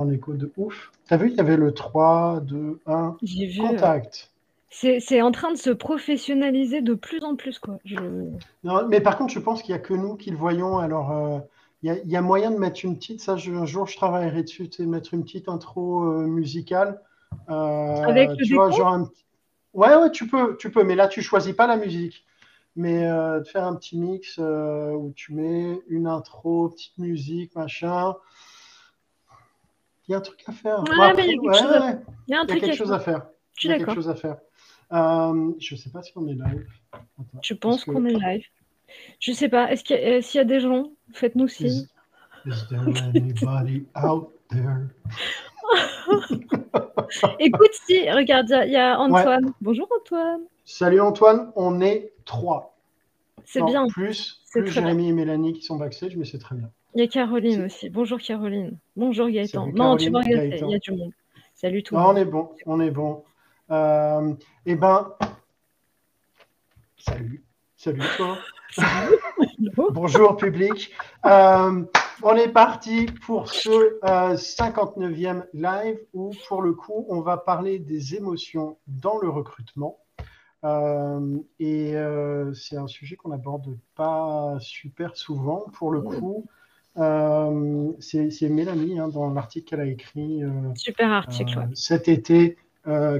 en écho de ouf. T'as vu, il y avait le 3, 2, 1, J'ai vu. contact. C'est c'est en train de se professionnaliser de plus en plus, quoi. Je... Non, mais par contre, je pense qu'il n'y a que nous qui le voyons. Alors, euh, il y, a- il y a moyen de mettre une petite, ça, je- un jour, je travaillerai dessus, sais, mettre une petite intro euh, musicale. Euh, Avec le tu vois, décompte genre un Ouais, ouais, tu peux, tu peux, mais là, tu choisis pas la musique. Mais euh, de faire un petit mix euh, où tu mets une intro, petite musique, machin. Il y a un truc à faire. Ouais, Bon, après, mais il y a quelque chose à- Il y a quelque chose faire. à faire. Je suis Il y quelque d'accord. chose à faire. Euh, je sais pas si on est live. Attends, Je pense qu'on est live. Je sais pas. Est-ce qu'il y, a s'il y a des gens, faites-nous signe. is, is there anybody out there? Écoute, si, regarde, il y a- Antoine. Bonjour Antoine. Salut Antoine, on est trois. C'est bien. Plus, C'est plus Jérémy et Mélanie qui sont backstage, mais c'est très bien. Il y a Caroline aussi. Bonjour Caroline. Bonjour Gaëtan. Salut, non, tu vas regarder, il y a du monde. Salut tout le Ah, on monde. est bon, on est bon. Euh, eh ben, salut, salut toi. Bonjour public. Euh, on est parti pour ce euh, 59e live où, pour le coup, on va parler des émotions dans le recrutement. Euh, et c'est un sujet qu'on n'aborde pas super souvent. Pour le coup, euh, c'est Mélanie, hein, dans l'article qu'elle a écrit euh, Super article. euh, ouais. cet été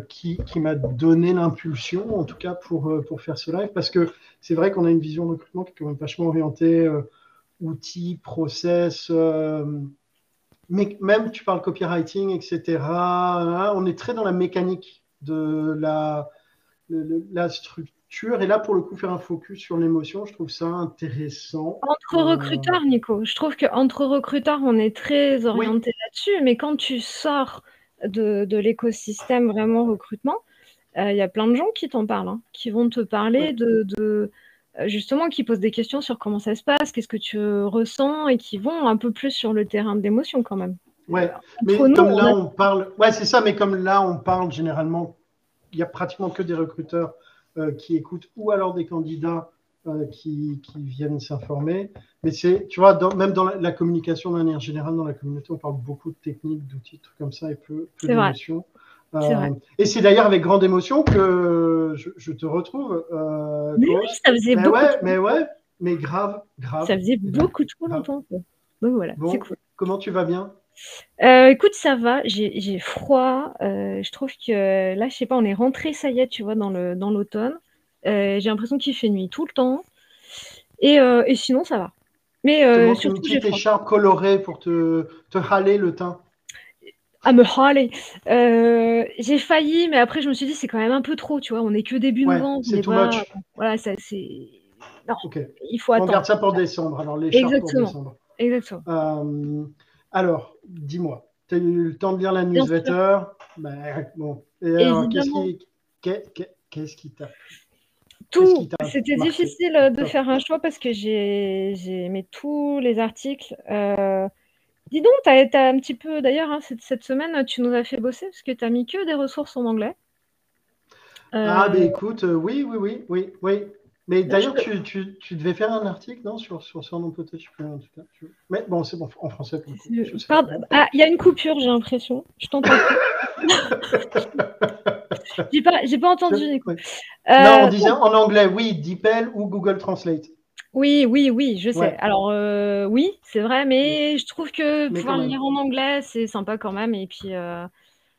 qui, qui m'a donné l'impulsion, en tout cas pour, pour faire ce live, parce que c'est vrai qu'on a une vision de recrutement qui est quand même vachement orientée outils, process, mais même tu parles copywriting, etc. hein, on est très dans la mécanique de la structure, et là pour le coup faire un focus sur l'émotion, je trouve ça intéressant. Entre Euh, recruteurs, Nico, je trouve qu'entre recruteurs, on est très orienté là-dessus, mais quand tu sors de, de l'écosystème vraiment recrutement, euh, il y a plein de gens qui t'en parlent, hein, qui vont te parler de, de- euh, justement, qui posent des questions sur comment ça se passe, qu'est-ce que tu ressens, et qui vont un peu plus sur le terrain de l'émotion quand même. Ouais, mais Entre nous, comme on là a- on parle, ouais c'est ça, mais comme là on parle généralement, il y a pratiquement que des recruteurs qui écoutent ou alors des candidats euh, qui, qui viennent s'informer. Mais c'est, tu vois, dans- même dans la, la communication de manière générale, dans la communauté, on parle beaucoup de techniques, d'outils, trucs comme ça et peu, peu d'émotions. Vrai. et c'est d'ailleurs avec grande émotion que je, je te retrouve. Euh, Mais oui, ça faisait mais beaucoup, ouais, mais ouais, mais grave, grave. ça faisait beaucoup trop longtemps. Donc voilà, Bon, c'est cool. comment tu vas bien? Euh, écoute, ça va, j'ai j'ai froid. euh, je trouve que là, je sais pas, on est rentré, ça y est, tu vois, dans le dans l'automne. Euh, j'ai l'impression qu'il fait nuit tout le temps. Et, euh, et sinon, ça va. Mais Te euh, manque une surtout, j'ai petite froid. écharpe colorée pour te, te râler le teint. À me râler. Euh, j'ai failli, mais après, je me suis dit, c'est quand même un peu trop, tu vois. On est que début Ouais, novembre. c'est on est too pas- much. Voilà, ça, c'est. Non, Ok. il faut On attendre. garde ça pour décembre. Alors, l'écharpe pour Exactement. décembre. Exactement. Euh, alors, dis-moi, tu as eu le temps de lire la newsletter? Ben, bon. Et alors, qu'est-ce qui t'a Tout. C'était difficile euh, de faire un choix parce que j'ai aimé tous les articles. Euh, Dis donc, t'as, t'as un petit peu, d'ailleurs, hein, cette, cette semaine, tu nous as fait bosser parce que tu as mis que des ressources en anglais. Euh, Ah, ben écoute, euh, oui, oui, oui, oui, oui. Mais d'ailleurs, tu, tu, tu devais faire un article, non, sur, sur son nom peut-être, tu- Mais bon, c'est bon, en français. Ah, il y a une coupure, j'ai l'impression. Je t'entends j'ai pas, j'ai pas entendu. Ouais. Euh, non, on disait en anglais, oui, DeepL ou Google Translate. Oui, oui, oui, je sais. Ouais. Alors, euh, oui, c'est vrai, mais je trouve que Mais pouvoir lire en anglais, c'est sympa quand même. Et puis, euh,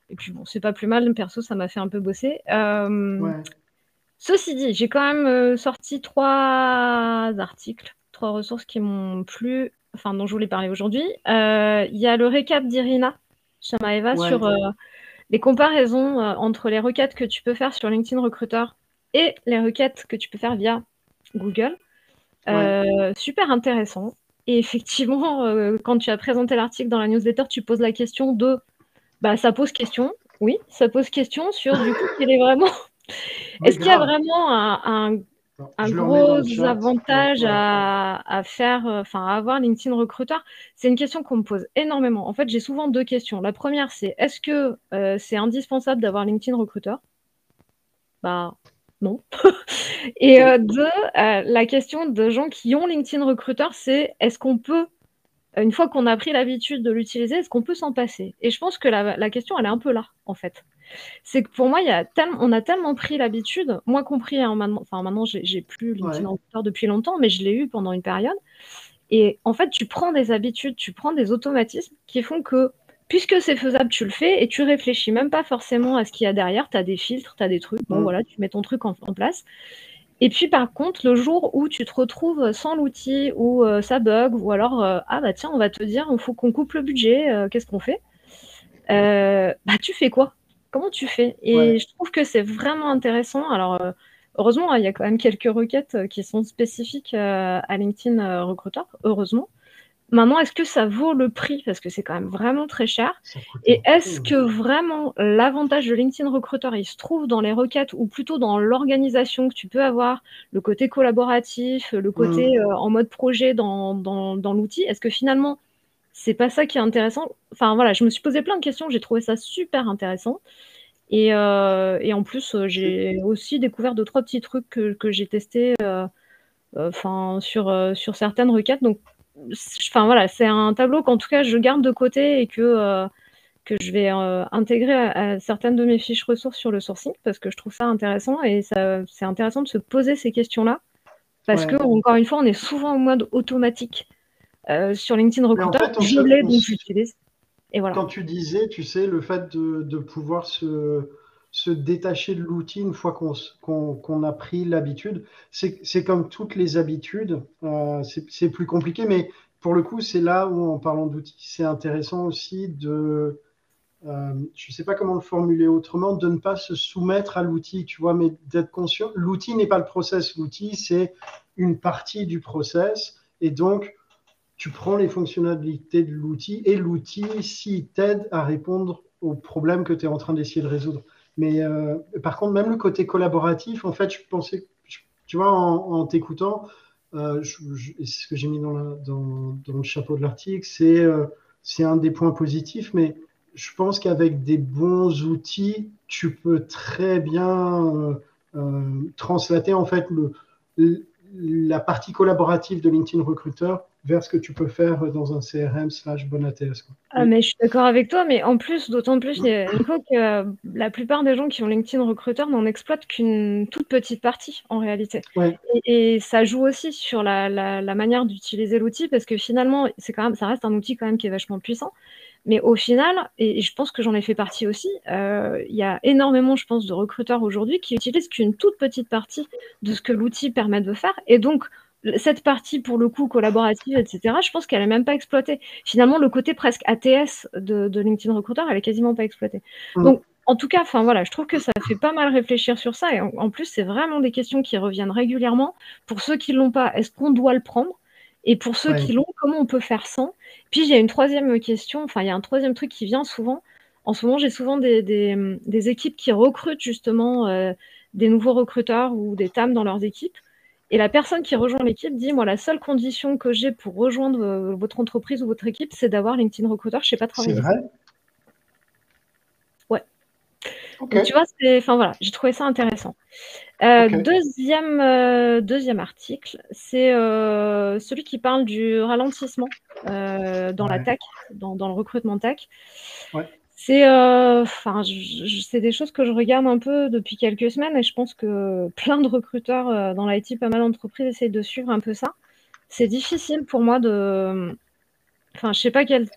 et puis bon, c'est pas plus mal. Perso, ça m'a fait un peu bosser. Ceci dit, j'ai quand même euh, sorti trois articles, trois ressources qui m'ont plu, enfin, dont je voulais parler aujourd'hui. Euh, Il y a le récap d'Irina Shamaeva Ouais. sur euh, les comparaisons entre les requêtes que tu peux faire sur LinkedIn Recruiter et les requêtes que tu peux faire via Google. Super intéressant. Et effectivement, quand tu as présenté l'article dans la newsletter, tu poses la question de bah, ça pose question. Oui, ça pose question sur du coup quel est vraiment. Est-ce qu'il y a vraiment un, gros chat. avantage à, à faire, euh, enfin à avoir LinkedIn Recruiter? C'est une question qu'on me pose énormément. En fait, j'ai souvent deux questions. La première, c'est est-ce que euh, c'est indispensable d'avoir LinkedIn Recruiter? Bah non. Et euh, deux, euh, la question de gens qui ont LinkedIn Recruiter, c'est est-ce qu'on peut une fois qu'on a pris l'habitude de l'utiliser, est-ce qu'on peut s'en passer? Et je pense que la, question, elle est un peu là, en fait. C'est que pour moi, il y a on a tellement pris l'habitude, moi compris, hein, maintenant, enfin maintenant, j'ai plus LinkedIn ouais. depuis longtemps, mais je l'ai eu pendant une période. Et en fait, tu prends des habitudes, tu prends des automatismes qui font que, puisque c'est faisable, tu le fais et tu réfléchis même pas forcément à ce qu'il y a derrière. Tu as des filtres, tu as des trucs. Bon, mm. voilà, tu mets ton truc en, place. Et puis, par contre, le jour où tu te retrouves sans l'outil ou euh, ça bug, ou alors, euh, ah bah tiens, on va te dire, il faut qu'on coupe le budget, euh, qu'est-ce qu'on fait? Bah, tu fais quoi? Comment tu fais? Et je trouve que c'est vraiment intéressant. Alors, Heureusement, hein, il y a quand même quelques requêtes euh, qui sont spécifiques euh, à LinkedIn euh, Recruiter, heureusement. Maintenant, est-ce que ça vaut le prix? Parce que c'est quand même vraiment très cher. Et est-ce que vraiment l'avantage de LinkedIn Recruiter, il se trouve dans les requêtes ou plutôt dans l'organisation que tu peux avoir, le côté collaboratif, le côté mmh. en mode projet dans, dans l'outil? Est-ce que finalement, c'est pas ça qui est intéressant Enfin voilà, je me suis posé plein de questions, j'ai trouvé ça super intéressant. Euh, et, en plus, euh, j'ai aussi découvert deux, trois petits trucs que, j'ai testés euh, enfin, sur, sur certaines requêtes. Donc, enfin, voilà, c'est un tableau qu'en tout cas, je garde de côté et que, que je vais intégrer à, certaines de mes fiches ressources sur le sourcing parce que je trouve ça intéressant et c'est intéressant de se poser ces questions-là. Parce que, encore une fois, on est souvent en mode automatique sur LinkedIn Recruiter. je l'ai, donc j'utilise. Quand tu disais, tu sais, le fait de, pouvoir se, se, détacher de l'outil une fois qu'on a pris l'habitude, c'est comme toutes les habitudes, euh, c'est plus compliqué, mais pour le coup, c'est là où, en parlant d'outils, c'est intéressant aussi de, euh, je ne sais pas comment le formuler autrement, de ne pas se soumettre à l'outil, tu vois, mais d'être conscient. L'outil n'est pas le process, l'outil, c'est une partie du process. Et donc, tu prends les fonctionnalités de l'outil et l'outil, s'il t'aide à répondre aux problèmes que tu es en train d'essayer de résoudre. Mais euh, par contre, même le côté collaboratif, en fait, je pensais, tu vois, en, t'écoutant, euh, ce que j'ai mis dans, le chapeau de l'article, c'est euh, c'est un des points positifs, mais je pense qu'avec des bons outils, tu peux très bien translater en fait la partie collaborative de LinkedIn Recruiter vers ce que tu peux faire dans un CRM slash bon ATS. Ah, mais je suis d'accord avec toi, mais en plus, d'autant plus, Nico, que euh, la plupart des gens qui ont LinkedIn Recruiter n'en exploitent qu'une toute petite partie en réalité. Et, ça joue aussi sur la, la manière d'utiliser l'outil parce que finalement, c'est quand même, ça reste un outil quand même qui est vachement puissant. Mais au final, et je pense que j'en ai fait partie aussi, euh, il y a énormément, je pense, de recruteurs aujourd'hui qui utilisent qu'une toute petite partie de ce que l'outil permet de faire. Et donc, cette partie, pour le coup, collaborative, etc., je pense qu'elle n'est même pas exploitée. Finalement, le côté presque ATS de, LinkedIn Recruiter, elle est quasiment pas exploitée. Mmh. Donc, en tout cas, enfin voilà, je trouve que ça fait pas mal réfléchir sur ça. Et en, plus, c'est vraiment des questions qui reviennent régulièrement. Pour ceux qui ne l'ont pas, est-ce qu'on doit le prendre? Et pour ceux qui l'ont, comment on peut faire sans? Puis il y a une troisième question, enfin il y a un troisième truc qui vient souvent. En ce moment, j'ai souvent des, équipes qui recrutent justement euh, des nouveaux recruteurs ou des TAM dans leurs équipes. Et la personne qui rejoint l'équipe dit, moi, la seule condition que j'ai pour rejoindre euh, votre entreprise ou votre équipe, c'est d'avoir LinkedIn Recruiter. Je ne sais pas travailler. C'est vrai? Ouais. tu vois, enfin voilà, j'ai trouvé ça intéressant. Euh, deuxième, euh, deuxième article, c'est celui qui parle du ralentissement dans la tech, dans, le recrutement tech. C'est enfin, des choses que je regarde un peu depuis quelques semaines et je pense que plein de recruteurs dans l'IT, pas mal d'entreprises essayent de suivre un peu ça. C'est difficile pour moi de, Enfin, je sais pas quel,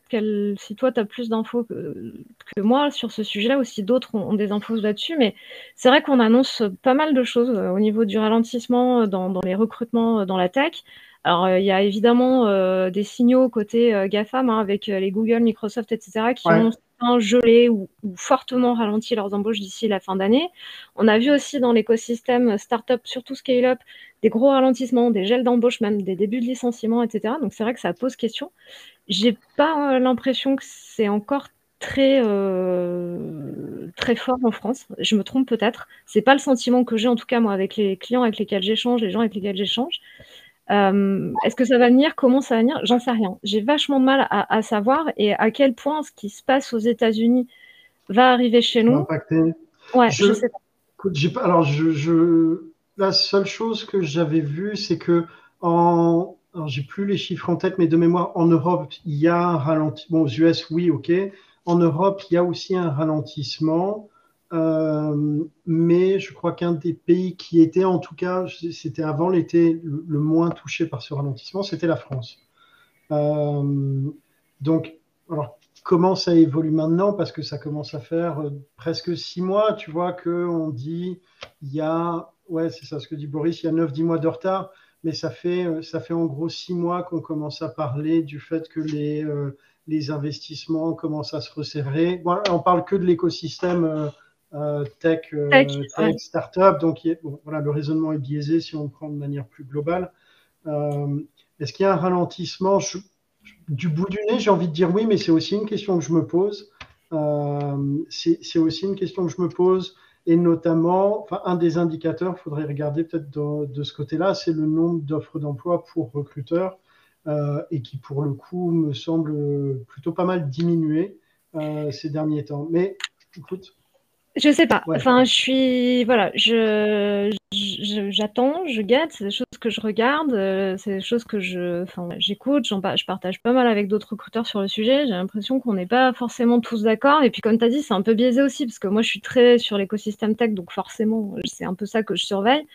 si toi tu as plus d'infos que, moi sur ce sujet-là, ou si d'autres ont, des infos là-dessus, mais c'est vrai qu'on annonce pas mal de choses euh, au niveau du ralentissement euh, dans, les recrutements euh, dans la tech. Alors, il y a évidemment des signaux côté GAFAM hein, avec les Google, Microsoft, etc., qui ont gelé ou, fortement ralenti leurs embauches d'ici la fin d'année. On a vu aussi dans l'écosystème startup, surtout scale-up, des gros ralentissements, des gels d'embauche, même des débuts de licenciement, etc. Donc, c'est vrai que ça pose question. J'ai pas euh, l'impression que c'est encore très euh, très fort en France. Je me trompe peut-être. C'est pas le sentiment que j'ai en tout cas moi avec les clients avec lesquels j'échange, les gens avec lesquels j'échange. Euh, est-ce que ça va venir? Comment ça va venir? J'en sais rien. J'ai vachement de mal à, savoir et à quel point ce qui se passe aux États-Unis va arriver chez nous. Ouais, je, sais pas. alors, je, la seule chose que j'avais vue, c'est que en j'ai plus les chiffres en tête, mais de mémoire, en Europe, il y a un ralentissement. Bon, aux US, oui, ok. En Europe, il y a aussi un ralentissement. Euh, mais je crois qu'un des pays qui était, en tout cas, c'était avant l'été, le, moins touché par ce ralentissement, c'était la France. Euh, donc, alors, comment ça évolue maintenant? Parce que ça commence à faire euh, presque six mois, tu vois, qu'on dit, il y a, ouais, c'est ça ce que dit Boris, il y a 9-10 mois de retard mais ça fait, ça fait en gros six mois qu'on commence à parler du fait que les, les investissements commencent à se resserrer. Bon, on parle que de l'écosystème euh, tech, tech, startup, donc voilà, le raisonnement est biaisé si on prend de manière plus globale. Est-ce qu'il y a un ralentissement? Du bout du nez, j'ai envie de dire oui, mais c'est aussi une question que je me pose. c'est aussi une question que je me pose. Et notamment, enfin, un des indicateurs, il faudrait regarder peut-être de, ce côté-là, c'est le nombre d'offres d'emploi pour recruteurs euh, et qui, pour le coup, me semble plutôt pas mal diminuer euh, ces derniers temps. Mais écoute, je sais pas. Enfin, je suis voilà, je j'attends, je, guette. C'est des choses que je regarde, euh, c'est des choses que je, enfin, j'écoute. je partage pas mal avec d'autres recruteurs sur le sujet. J'ai l'impression qu'on n'est pas forcément tous d'accord. Et puis, comme tu as dit, c'est un peu biaisé aussi parce que moi, je suis très sur l'écosystème tech, donc forcément, c'est un peu ça que je surveille.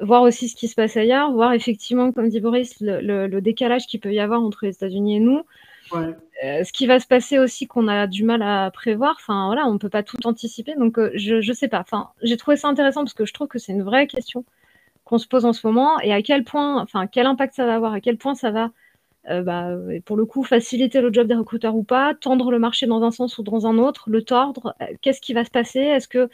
Voir aussi ce qui se passe ailleurs, voir effectivement, comme dit Boris, le décalage qu'il peut y avoir entre les États-Unis et nous. Euh, ce qui va se passer aussi qu'on a du mal à prévoir, enfin voilà, on ne peut pas tout anticiper, donc euh, je sais pas. Enfin, j'ai trouvé ça intéressant parce que je trouve que c'est une vraie question qu'on se pose en ce moment et à quel point, enfin quel impact ça va avoir, à quel point ça va, euh, bah, pour le coup, faciliter le job des recruteurs ou pas, tendre le marché dans un sens ou dans un autre, le tordre. Qu'est-ce qui va se passer? Est-ce que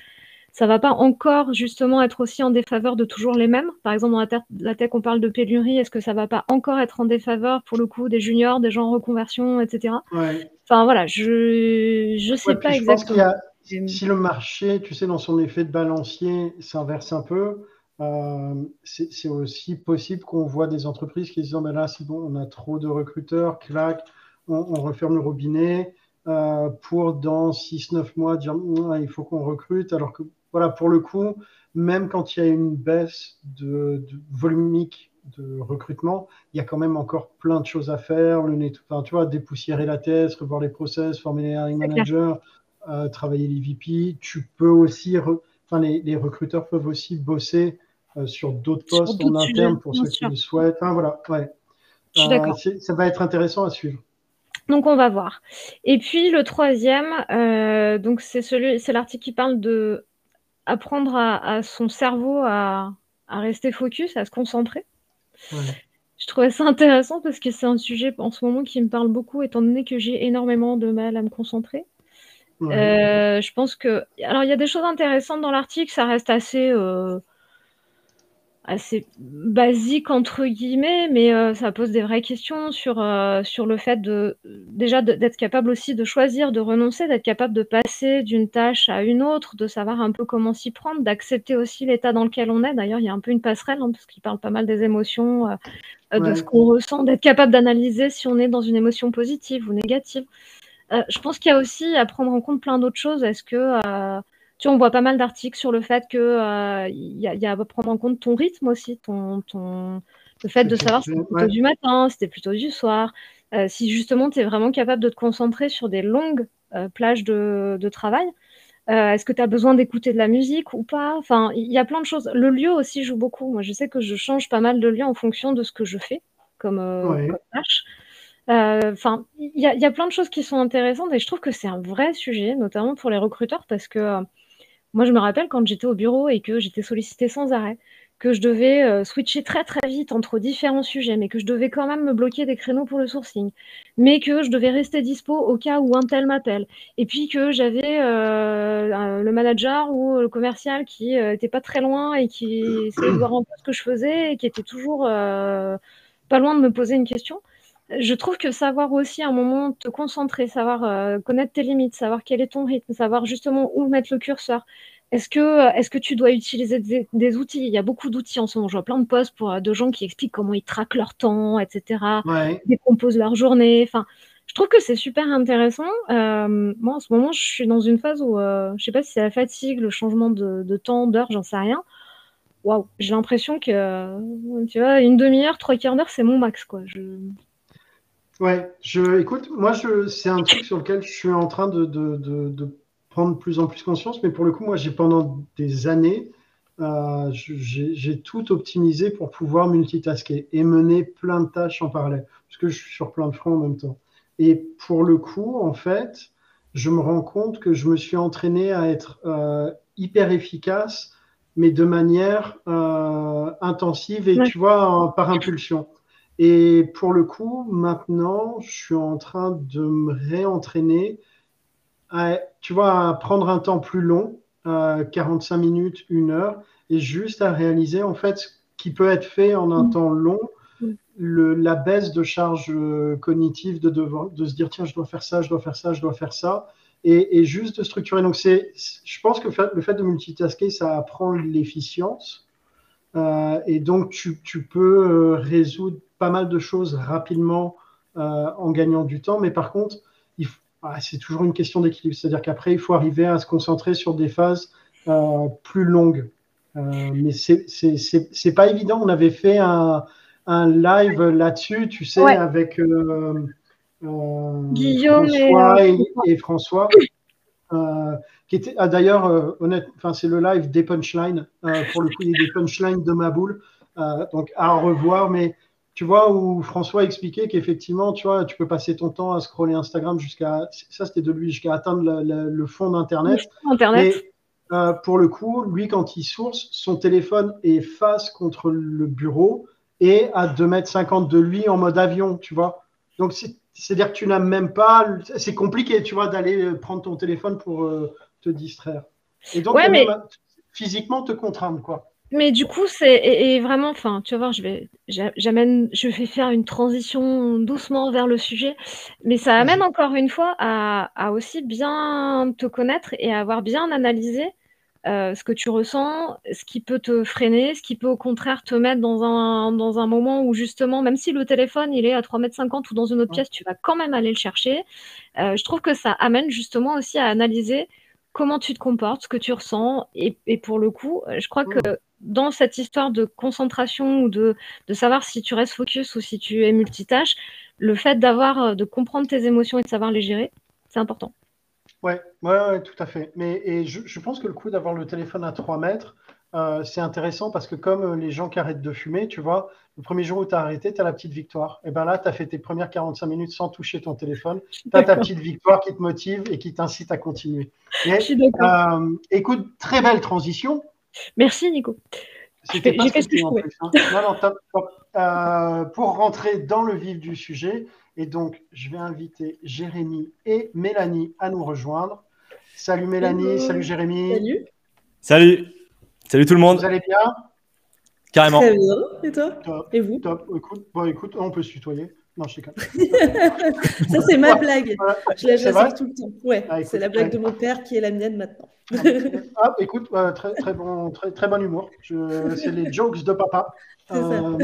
ça va pas encore justement être aussi en défaveur de toujours les mêmes? Par exemple, dans la, tech, on parle de pénurie. Est-ce que ça va pas encore être en défaveur pour le coup des juniors, des gens en reconversion, etc. Enfin voilà, je je sais pas exactement. si le marché, tu sais, dans son effet de balancier, s'inverse un peu, euh, c'est aussi possible qu'on voit des entreprises qui disent oh, ben là c'est bon, on a trop de recruteurs, clac, on, on referme le robinet. Euh, pour dans 6-9 mois dire il faut qu'on recrute alors que voilà, pour le coup, même quand il y a une baisse de, volumique de recrutement, il y a quand même encore plein de choses à faire. Le net, enfin, tu vois, dépoussiérer la thèse, revoir les process, former les hiring managers, euh, travailler les VP. Tu peux aussi, enfin, les, recruteurs peuvent aussi bosser euh, sur d'autres postes en interne pour ceux qui le souhaitent. voilà, ouais. Euh, ça va être intéressant à suivre. Donc on va voir. Et puis le troisième, donc c'est celui, c'est l'article qui parle de apprendre à, son cerveau à, rester focus, à se concentrer. Je trouvais ça intéressant parce que c'est un sujet en ce moment qui me parle beaucoup, étant donné que j'ai énormément de mal à me concentrer. Euh, je pense que. Alors, il y a des choses intéressantes dans l'article, ça reste assez. Euh, assez basique entre guillemets, mais euh, ça pose des vraies questions sur, euh, sur le fait de déjà d'être capable aussi de choisir, de renoncer, d'être capable de passer d'une tâche à une autre, de savoir un peu comment s'y prendre, d'accepter aussi l'état dans lequel on est. D'ailleurs, il y a un peu une passerelle, hein, parce qu'il parle pas mal des émotions, euh, de ce qu'on ressent, d'être capable d'analyser si on est dans une émotion positive ou négative. je pense qu'il y a aussi à prendre en compte plein d'autres choses. Est-ce que tu on voit pas mal d'articles sur le fait que euh, il y, a à prendre en compte ton rythme aussi, ton, ton le fait de savoir si c'était plutôt du matin, si c'était plutôt du soir, euh, si justement tu es vraiment capable de te concentrer sur des longues euh, plages de, de travail. Est-ce que tu as besoin d'écouter de la musique ou pas? Enfin, il y a plein de choses. Le lieu aussi joue beaucoup. Moi, je sais que je change pas mal de lieu en fonction de ce que je fais comme, comme tâche. Enfin, il y, y, a plein de choses qui sont intéressantes et je trouve que c'est un vrai sujet, notamment pour les recruteurs, parce que moi, je me rappelle quand j'étais au bureau et que j'étais sollicitée sans arrêt, que je devais euh, switcher très très vite entre différents sujets, mais que je devais quand même me bloquer des créneaux pour le sourcing, mais que je devais rester dispo au cas où un tel m'appelle, et puis que j'avais euh, le manager ou le commercial qui n'était euh, pas très loin et qui essayait de voir un peu ce que je faisais et qui était toujours pas loin de me poser une question je trouve que savoir aussi à un moment te concentrer, savoir euh, connaître tes limites, savoir quel est ton rythme, savoir justement où mettre le curseur. Est-ce que, euh, est que tu dois utiliser des, outils? Il y a beaucoup d'outils en ce moment. Je vois plein de posts pour, euh, de gens qui expliquent comment ils traquent leur temps, etc., décomposent leur journée. Enfin, je trouve que c'est super intéressant. moi, en ce moment, je suis dans une phase où, je ne sais pas si c'est la fatigue, le changement de, de temps, d'heure, j'en sais rien waouh, j'ai l'impression que, tu vois, une demi-heure, trois quarts d'heure, c'est mon max, quoi. Je... Ouais, je, écoute, moi, je, c'est un truc sur lequel je suis en train de, de, de, prendre de plus en plus conscience, mais pour le coup, moi, j'ai pendant des années, euh, j'ai tout optimisé pour pouvoir multitasker et mener plein de tâches en parallèle, parce que je suis sur plein de fronts en même temps. Et pour le coup, en fait, je me rends compte que je me suis entraîné à être euh, hyper efficace, mais de manière euh, intensive et tu vois, par impulsion. Et pour le coup, maintenant, je suis en train de me réentraîner à, tu vois, à prendre un temps plus long, 45 minutes, une heure, et juste à réaliser en fait ce qui peut être fait en un mm. temps long, mm. le, la baisse de charge euh, cognitive de, de se dire tiens, je dois faire ça, je dois faire ça, je dois faire ça, et, et juste de structurer. Donc, c'est, je pense que le fait de multitasker, ça apprend l'efficience. Euh, et donc, tu, tu peux euh, résoudre pas mal de choses rapidement euh, en gagnant du temps. Mais par contre, ah, c'est toujours une question d'équilibre. C'est-à-dire qu'après, il faut arriver à se concentrer sur des phases euh, plus longues. Euh, mais c'est pas évident. On avait fait un, un live là-dessus, tu sais, avec Guillaume et, François. qui était ah, d'ailleurs honnête, enfin c'est le live des punchlines pour le coup il y a des punchlines de ma boule donc à revoir mais tu vois, où François expliquait qu'effectivement, tu vois, tu peux passer ton temps à scroller Instagram jusqu'à, ça c'était de lui, jusqu'à atteindre le fond d'Internet. Internet. Euh, pour le coup, lui, quand il source, son téléphone est face contre le bureau et à 2 mètres 50 de lui en mode avion, tu vois. Donc, c'est-à-dire que tu n'as même pas, c'est compliqué, tu vois, d'aller prendre ton téléphone pour euh, te distraire. Et donc, physiquement te contraindre, quoi. Mais du coup, c'est et, vraiment, enfin, tu vas voir, je vais, j'amène, je vais faire une transition doucement vers le sujet, mais ça amène encore une fois à, à aussi bien te connaître et à avoir bien analysé euh, ce que tu ressens, ce qui peut te freiner, ce qui peut au contraire te mettre dans un, dans un moment où justement, même si le téléphone il est à 3,50 m ou dans une autre pièce, tu vas quand même aller le chercher. Euh, je trouve que ça amène justement aussi à analyser comment tu te comportes, ce que tu ressens. Et, et pour le coup, je crois que dans cette histoire de concentration ou de, de, savoir si tu restes focus ou si tu es multitâche, le fait d'avoir, euh, de comprendre tes émotions et de savoir les gérer, c'est important. Ouais, ouais, tout à fait. Mais et je, je pense que le coup d'avoir le téléphone à 3 mètres, euh, c'est intéressant parce que comme euh, les gens qui arrêtent de fumer, tu vois, le premier jour où tu as arrêté, tu as la petite victoire. Et bien là, tu as fait tes premières 45 minutes sans toucher ton téléphone. Tu as ta petite victoire qui te motive et qui t'incite à continuer. euh, écoute, très belle transition. Merci Nico. C'était pas ce que hein. non, non, euh, pour rentrer dans le vif du sujet, et donc je vais inviter Jérémy et Mélanie à nous rejoindre. Salut Mélanie, salut Jérémy. Salut. Salut. Salut tout le monde. Vous allez bien? Carrément. Très bien. Et toi? Et vous? Top. Écoute, bon, écoute, on peut se tutoyer. Non, je sais pas. Ça, c'est ma blague. Je la jase tout le temps. Ouais, ah, c'est la blague de mon père qui est la mienne maintenant. ah, écoute, très, très, bon, très, très bon humour. C'est les jokes de papa. Euh...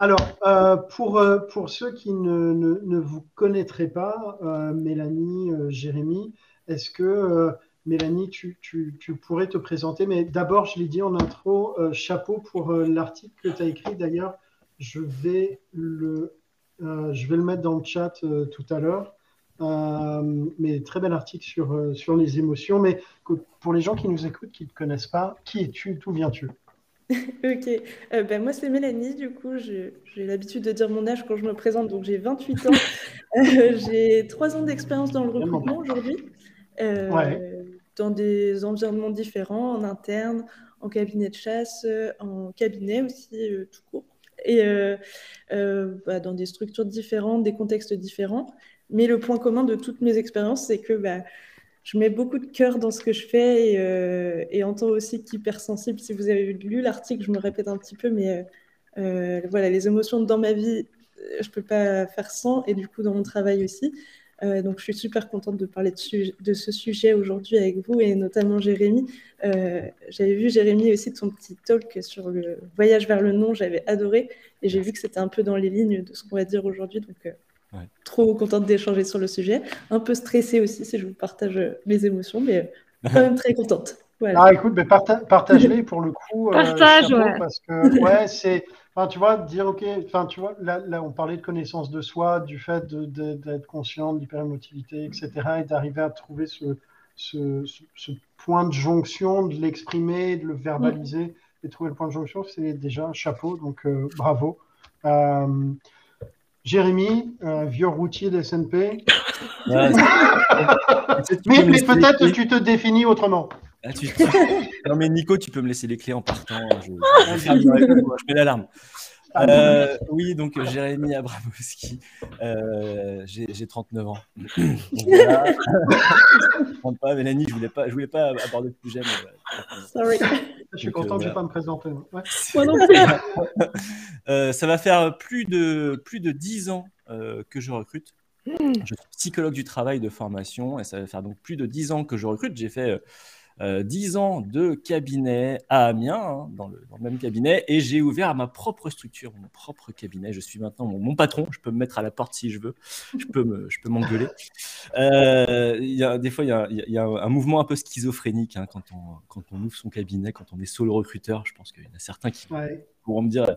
Alors, euh, pour, euh, pour ceux qui ne, vous connaîtraient pas, euh, Mélanie, Jérémy, est-ce que Mélanie, tu, pourrais te présenter? Mais d'abord, je l'ai dit en intro, chapeau pour l'article que tu as écrit. D'ailleurs, je vais le, mettre dans le chat tout à l'heure. Mais très bel article sur, sur les émotions. Mais pour les gens qui nous écoutent, qui ne te connaissent pas, qui es-tu? D'où viens-tu? Ok, ben moi c'est Mélanie, du coup. J'ai l'habitude de dire mon âge quand je me présente, donc j'ai 28 ans, j'ai 3 ans d'expérience dans le recrutement aujourd'hui, dans des environnements différents, en interne, en cabinet de chasse, en cabinet aussi tout court. Et euh, euh, bah, dans des structures différentes, des contextes différents. Mais le point commun de toutes mes expériences, c'est que bah, je mets beaucoup de cœur dans ce que je fais et, euh, et en tant aussi qu'hypersensible, si vous avez lu l'article, je me répète un petit peu, mais voilà, les émotions dans ma vie, je ne peux pas faire sans et du coup dans mon travail aussi. Euh, donc, je suis super contente de parler de, ce sujet aujourd'hui avec vous et notamment Jérémy. Euh, j'avais vu Jérémy aussi ton petit talk sur le voyage vers le nom, j'avais adoré et j'ai vu que c'était un peu dans les lignes de ce qu'on va dire aujourd'hui. Euh, trop contente d'échanger sur le sujet. Un peu stressée aussi si je vous partage mes émotions, mais quand même très contente. Ah, écoute, mais partage-les pour le coup. Partage, ouais. Parce que, ouais, c'est. Enfin, tu vois, dire, OK, enfin, tu vois, là, là, on parlait de connaissance de soi, du fait d'être conscient de l'hyperémotivité, etc., et d'arriver à trouver ce, ce, ce, point de jonction, de l'exprimer, de le verbaliser, et trouver le point de jonction, c'est déjà un chapeau, donc euh, bravo. Euh, Jérémy, vieux routier de SNP. mais, mais peut-être que tu te définis autrement. Ah, non mais Nico, tu peux me laisser les clés en partant. Je, je mets l'alarme. Ah, euh, oui, donc Jérémy Abramowski, euh, j'ai 39 ans. voilà. pas, Mélanie, je voulais pas, je voulais pas aborder le sujet. Sorry. Je suis content que je ne pas me présenter. Ouais. euh, ça va faire plus de, plus de 10 ans euh, que je recrute. Hmm. Je suis psychologue du travail de formation et ça va faire donc plus de 10 ans que je recrute. J'ai fait 10 euh, ans de cabinet à Amiens, hein, dans, le, même cabinet, et j'ai ouvert ma propre structure, mon propre cabinet. Je suis maintenant mon, patron, je peux me mettre à la porte si je veux, je peux, je peux m'engueuler. Euh, y a, des fois, il y a, un mouvement un peu schizophrénique hein, quand, on, quand on ouvre son cabinet, quand on est solo recruteur. Je pense qu'il y en a certains qui, pourront me dire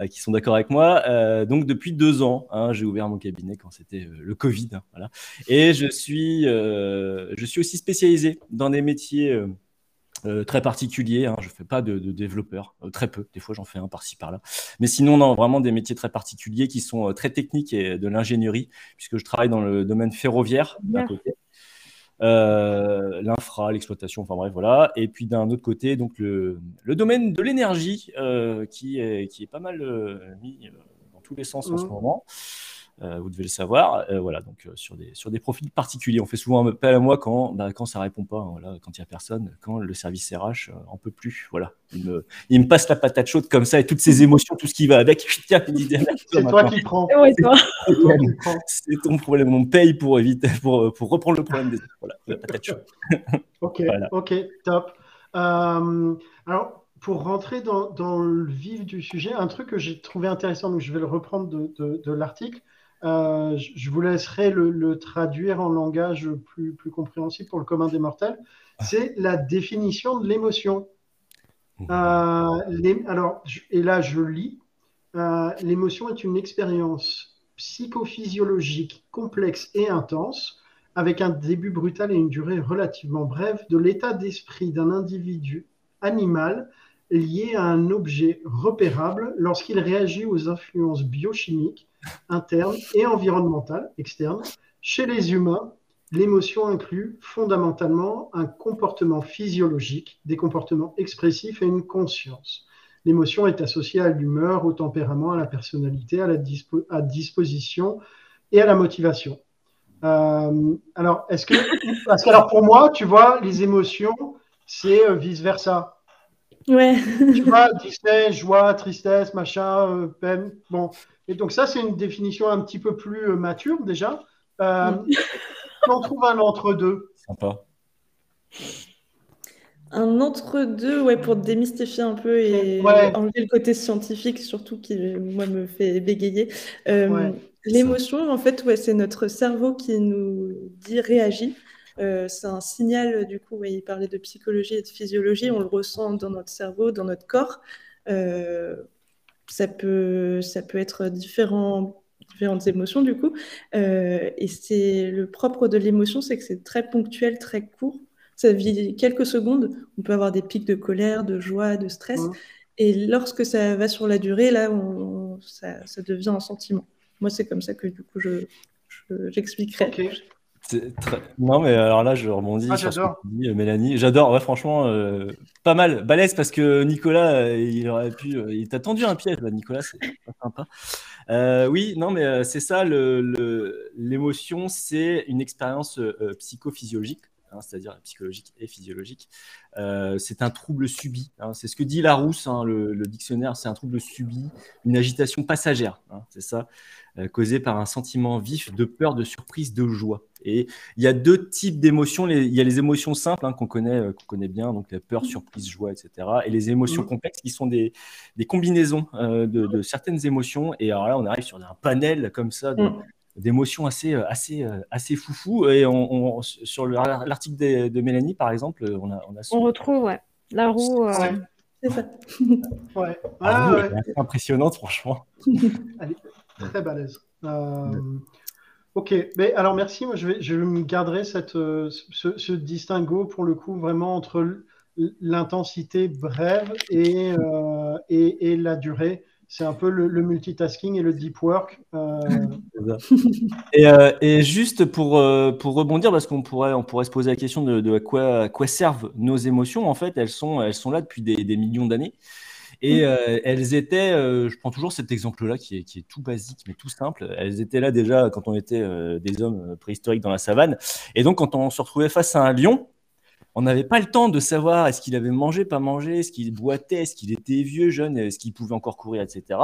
euh, qui sont d'accord avec moi. Euh, donc depuis deux ans, hein, j'ai ouvert mon cabinet quand c'était euh, le Covid, hein, voilà. Et je suis, je suis aussi spécialisé dans des métiers très particuliers. Hein. Je fais pas de, développeur, très peu. Des fois, j'en fais un par-ci par-là. Mais sinon, non, vraiment des métiers très particuliers qui sont très techniques et de l'ingénierie, puisque je travaille dans le domaine ferroviaire d'un côté. Euh, l'infra, l'exploitation, enfin bref, voilà. Et puis d'un autre côté, donc le, le domaine de l'énergie euh, qui, est, qui est pas mal euh, mis dans tous les sens en ce mmh. moment. Euh, vous devez le savoir. Euh, voilà, donc euh, sur, des, sur des profils particuliers. On fait souvent un appel à moi quand, bah, quand ça répond pas, hein, voilà, quand il n'y a personne, quand le service RH en peut plus. Voilà. Il me, il me, passe la patate chaude comme ça et toutes ces émotions, tout ce qui va avec. C'est toi qui prends. C'est ton problème. On paye pour éviter, pour, pour reprendre le problème des autres. Voilà, la patate chaude. ok, ok, top. alors, pour rentrer dans, dans, le vif du sujet, un truc que j'ai trouvé intéressant, donc je vais le reprendre de, de, de l'article, euh, je vous laisserai le, traduire en langage plus, plus, compréhensible pour le commun des mortels. Ah. C'est la définition de l'émotion. Euh, alors, et là, je lis. Euh, l'émotion est une expérience psychophysiologique complexe et intense, avec un début brutal et une durée relativement brève, de l'état d'esprit d'un individu animal lié à un objet repérable lorsqu'il réagit aux influences biochimiques interne et environnementale, externe. Chez les humains, l'émotion inclut fondamentalement un comportement physiologique, des comportements expressifs et une conscience. L'émotion est associée à l'humeur, au tempérament, à la personnalité, à la disposition et à la motivation. Euh, alors, est-ce que, parce que alors pour moi, tu vois, les émotions, c'est euh, vice versa. Ouais. tu vois, tristesse, joie, tristesse, machin, euh, peine. Bon, et donc ça, c'est une définition un petit peu plus euh, mature déjà. Euh, on trouve un entre-deux. Sympa. Un entre-deux, ouais, pour démystifier un peu et enlever le côté scientifique, surtout qui, moi, me fait bégayer. Euh, l'émotion, en fait, ouais, c'est notre cerveau qui nous dit réagit. c'est un signal, du coup, il parlait de psychologie et de physiologie, on le ressent dans notre cerveau, dans notre corps ça peut, ça peut être différent, différentes émotions du coup. Euh, et c'est le propre de l'émotion, c'est que c'est très ponctuel, très court. Ça vit quelques secondes. On peut avoir des pics de colère, de joie, de stress. Mmh. Et lorsque ça va sur la durée, là, on, ça, ça, devient un sentiment. Moi, c'est comme ça que du coup, je, j'expliquerai. Non, mais alors là, je rebondis ah, sur ce que dit euh, Mélanie. J'adore, ouais, franchement, euh, pas mal. Balèze parce que Nicolas, euh, il aurait pu. il t'a tendu un piège, là, Nicolas, c'est pas sympa. oui, non, mais c'est ça, l'émotion, c'est une expérience psychophysiologique. Hein, c'est-à-dire psychologique et physiologique. c'est un trouble subi. Hein. c'est ce que dit Larousse, hein, le, le, dictionnaire, c'est un trouble subi, une agitation passagère. c'est ça, causée par un sentiment vif de peur, de surprise, de joie. Et il y a deux types d'émotions. Il y a les émotions simples hein, qu'on connaît, euh, qu'on connaît bien, donc la peur, mmh. surprise, joie, etc. Et les émotions mmh. complexes qui sont des, des combinaisons euh, de, certaines émotions. Et alors là, on arrive sur un panel comme ça de, d'émotions assez, assez, assez foufou. Et on, sur l'article de, Mélanie, par exemple, on a, on, a on retrouve ouais, la roue. C'est ça. ouais. Ah, ouais. Impressionnante, franchement. Elle est très balèze. Ok, mais alors merci. Moi, je, vais, je me garderai cette, ce, ce, distinguo pour le coup vraiment entre l'intensité brève et, et, et, la durée. C'est un peu le, multitasking et le deep work. Euh. Euh, et, juste pour, euh, pour rebondir, parce qu'on pourrait, on pourrait se poser la question de, à, quoi, quoi servent nos émotions. En fait, elles sont, elles sont là depuis des, millions d'années. Et elles étaient, je prends toujours cet exemple-là qui est, qui est, tout basique mais tout simple. Elles étaient là déjà quand on était des hommes préhistoriques dans la savane. Et donc, quand on se retrouvait face à un lion, on n'avait pas le temps de savoir est-ce qu'il avait mangé, pas mangé, est-ce qu'il boitait, est-ce qu'il était vieux, jeune, est-ce qu'il pouvait encore courir, etc.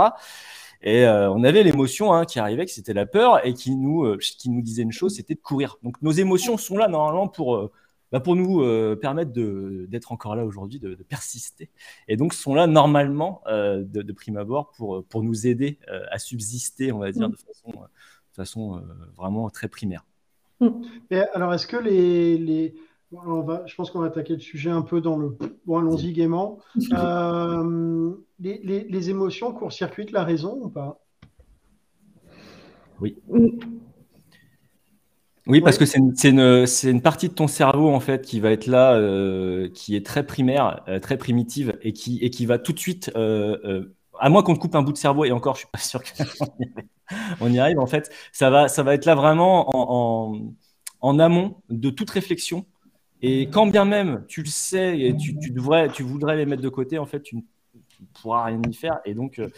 Et euh, on avait l'émotion hein, qui arrivait, que c'était la peur, et qui nous, euh, qui nous disait une chose, c'était de courir. Donc nos émotions sont là normalement pour, euh, bah, pour nous permettre d'être encore là aujourd'hui, de, persister. Et donc sont là normalement, de, prime abord, pour, pour nous aider à subsister, on va dire, mm. de façon, de façon vraiment très primaire. Mm. alors, est-ce que les je pense qu'on va attaquer le sujet un peu dans le. Bon, allons-y gaiement. Euh, les, émotions court-circuitent la raison ou pas? Oui. Oui, parce que c'est une, partie de ton cerveau en fait qui va être là, euh, qui est très primaire, euh, très primitive et qui, et qui va tout de suite, à moins qu'on te coupe un bout de cerveau, et encore, je suis pas sûr qu'on y, arrive, en fait, ça va, ça va être là vraiment en, en amont de toute réflexion et quand bien même tu le sais et tu, devrais, tu voudrais les mettre de côté, en fait, tu ne pourras rien y faire. Et donc, euh,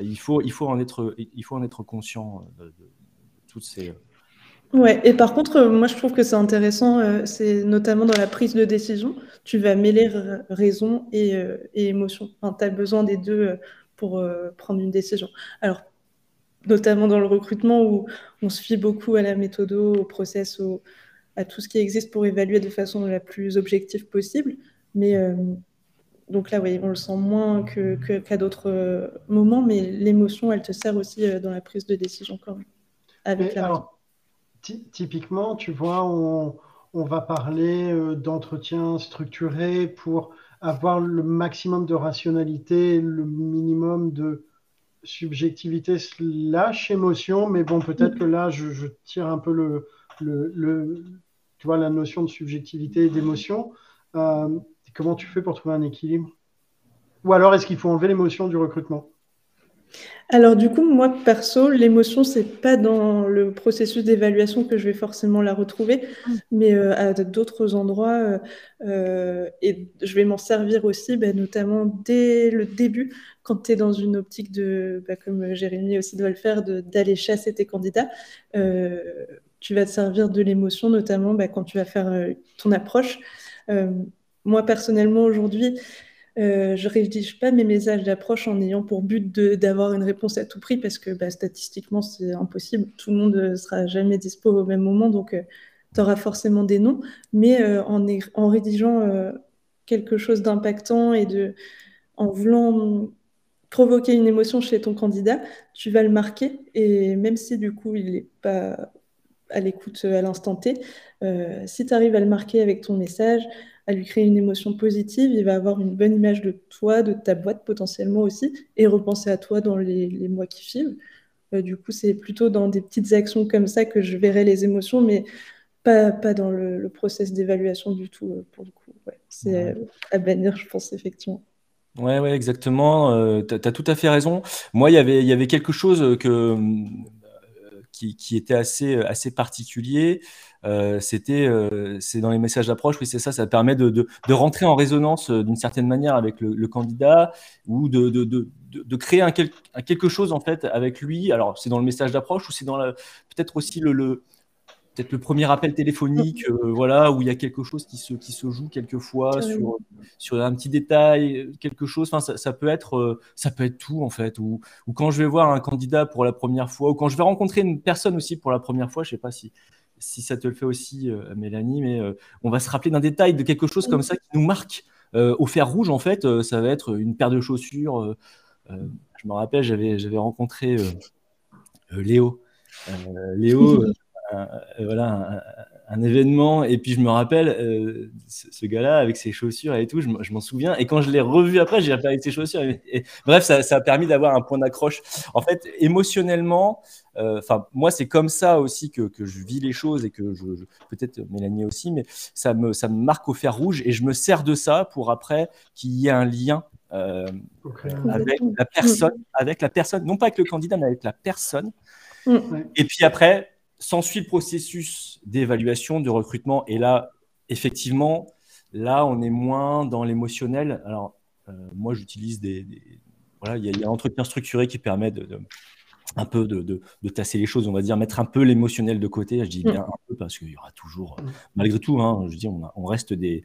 il, faut, il, faut en être, il faut en être conscient euh, de, toutes ces. Euh, ouais, et par contre, moi je trouve que c'est intéressant, c'est notamment dans la prise de décision, tu vas mêler raison et, et émotion. Enfin, tu as besoin des deux pour prendre une décision. Alors, notamment dans le recrutement où on se fie beaucoup à la méthode, au process, au, à tout ce qui existe pour évaluer de façon la plus objective possible. Mais euh, donc là, oui, on le sent moins qu'à que, d'autres euh, moments, mais l'émotion, elle te sert aussi euh, dans la prise de décision quand même. Avec la typiquement, tu vois, on, va parler d'entretien structuré pour avoir le maximum de rationalité, le minimum de subjectivité slash émotion, mais bon, peut-être que là, je, tire un peu le, tu vois, la notion de subjectivité et d'émotion. Euh, comment tu fais pour trouver un équilibre? Ou alors, est-ce qu'il faut enlever l'émotion du recrutement? Alors du coup, moi perso, l'émotion, c'est pas dans le processus d'évaluation que je vais forcément la retrouver, mais euh, à d'autres endroits. Euh, et je vais m'en servir aussi, bah, notamment dès le début, quand tu es dans une optique de, bah, comme Jérémy aussi doit le faire, d'aller chasser tes candidats tu vas te servir de l'émotion, notamment bah, quand tu vas faire euh, ton approche. Euh, moi, personnellement, aujourd'hui, euh, je rédige pas mes messages d'approche en ayant pour but d'avoir une réponse à tout prix parce que bah, statistiquement, c'est impossible. Tout le monde ne sera jamais dispo au même moment, donc tu auras forcément des noms. Mais en, en, rédigeant quelque chose d'impactant et en voulant provoquer une émotion chez ton candidat, tu vas le marquer. Et même si du coup, il n'est pas à l'écoute euh, à l'instant T. Euh, si tu arrives à le marquer avec ton message, à lui créer une émotion positive, il va avoir une bonne image de toi, de ta boîte potentiellement aussi, et repenser à toi dans les, mois qui suivent. Euh, du coup, c'est plutôt dans des petites actions comme ça que je verrai les émotions, mais pas, pas dans le, process d'évaluation du tout, pour le coup. C'est à bannir, je pense, effectivement. Ouais, ouais, exactement. tu as, tout à fait raison. Moi, y il y avait quelque chose que qui, était assez, euh, assez particulier. Euh, c'était, euh, c'est dans les messages d'approche, oui, c'est ça, ça permet de, de, rentrer en résonance d'une certaine manière avec le, candidat ou de, de créer un, quelque chose en fait avec lui. Alors, c'est dans le message d'approche ou c'est dans peut-être aussi le, peut-être le premier appel téléphonique, euh, voilà, où il y a quelque chose qui se, qui se joue quelquefois sur, sur un petit détail, quelque chose. Enfin, ça, peut être, euh, ça peut être tout en fait. Ou, ou, quand je vais voir un candidat pour la première fois, ou quand je vais rencontrer une personne aussi pour la première fois, je sais pas si si ça te le fait aussi, euh, Mélanie, mais on va se rappeler d'un détail, de quelque chose comme ça qui nous marque. au fer rouge, en fait, ça va être une paire de chaussures. je me rappelle, j'avais rencontré Léo Léo, voilà, un événement et puis je me rappelle euh, ce, gars-là avec ses chaussures et tout, je, m'en souviens. Et quand je l'ai revu après, j'ai repéré avec ses chaussures. Et, bref, ça, a permis d'avoir un point d'accroche. En fait, émotionnellement, euh, enfin moi c'est comme ça aussi que, que, je vis les choses et que je, peut-être Mélanie aussi, mais ça me ça me marque au fer rouge et je me sers de ça pour après qu'il y ait un lien. Euh, avec la personne, avec la personne, non pas avec le candidat, mais avec la personne. Mm. Et puis après, S'ensuit le processus d'évaluation, de recrutement. Et là, effectivement, là, on est moins dans l'émotionnel. Alors, euh, moi, j'utilise des, Voilà, il y, a un entretien structuré qui permet de, un peu de, de, tasser les choses, on va dire, mettre un peu l'émotionnel de côté. Je dis bien un peu parce qu'il y aura toujours, mm. malgré tout, hein, je dis, on, on reste des,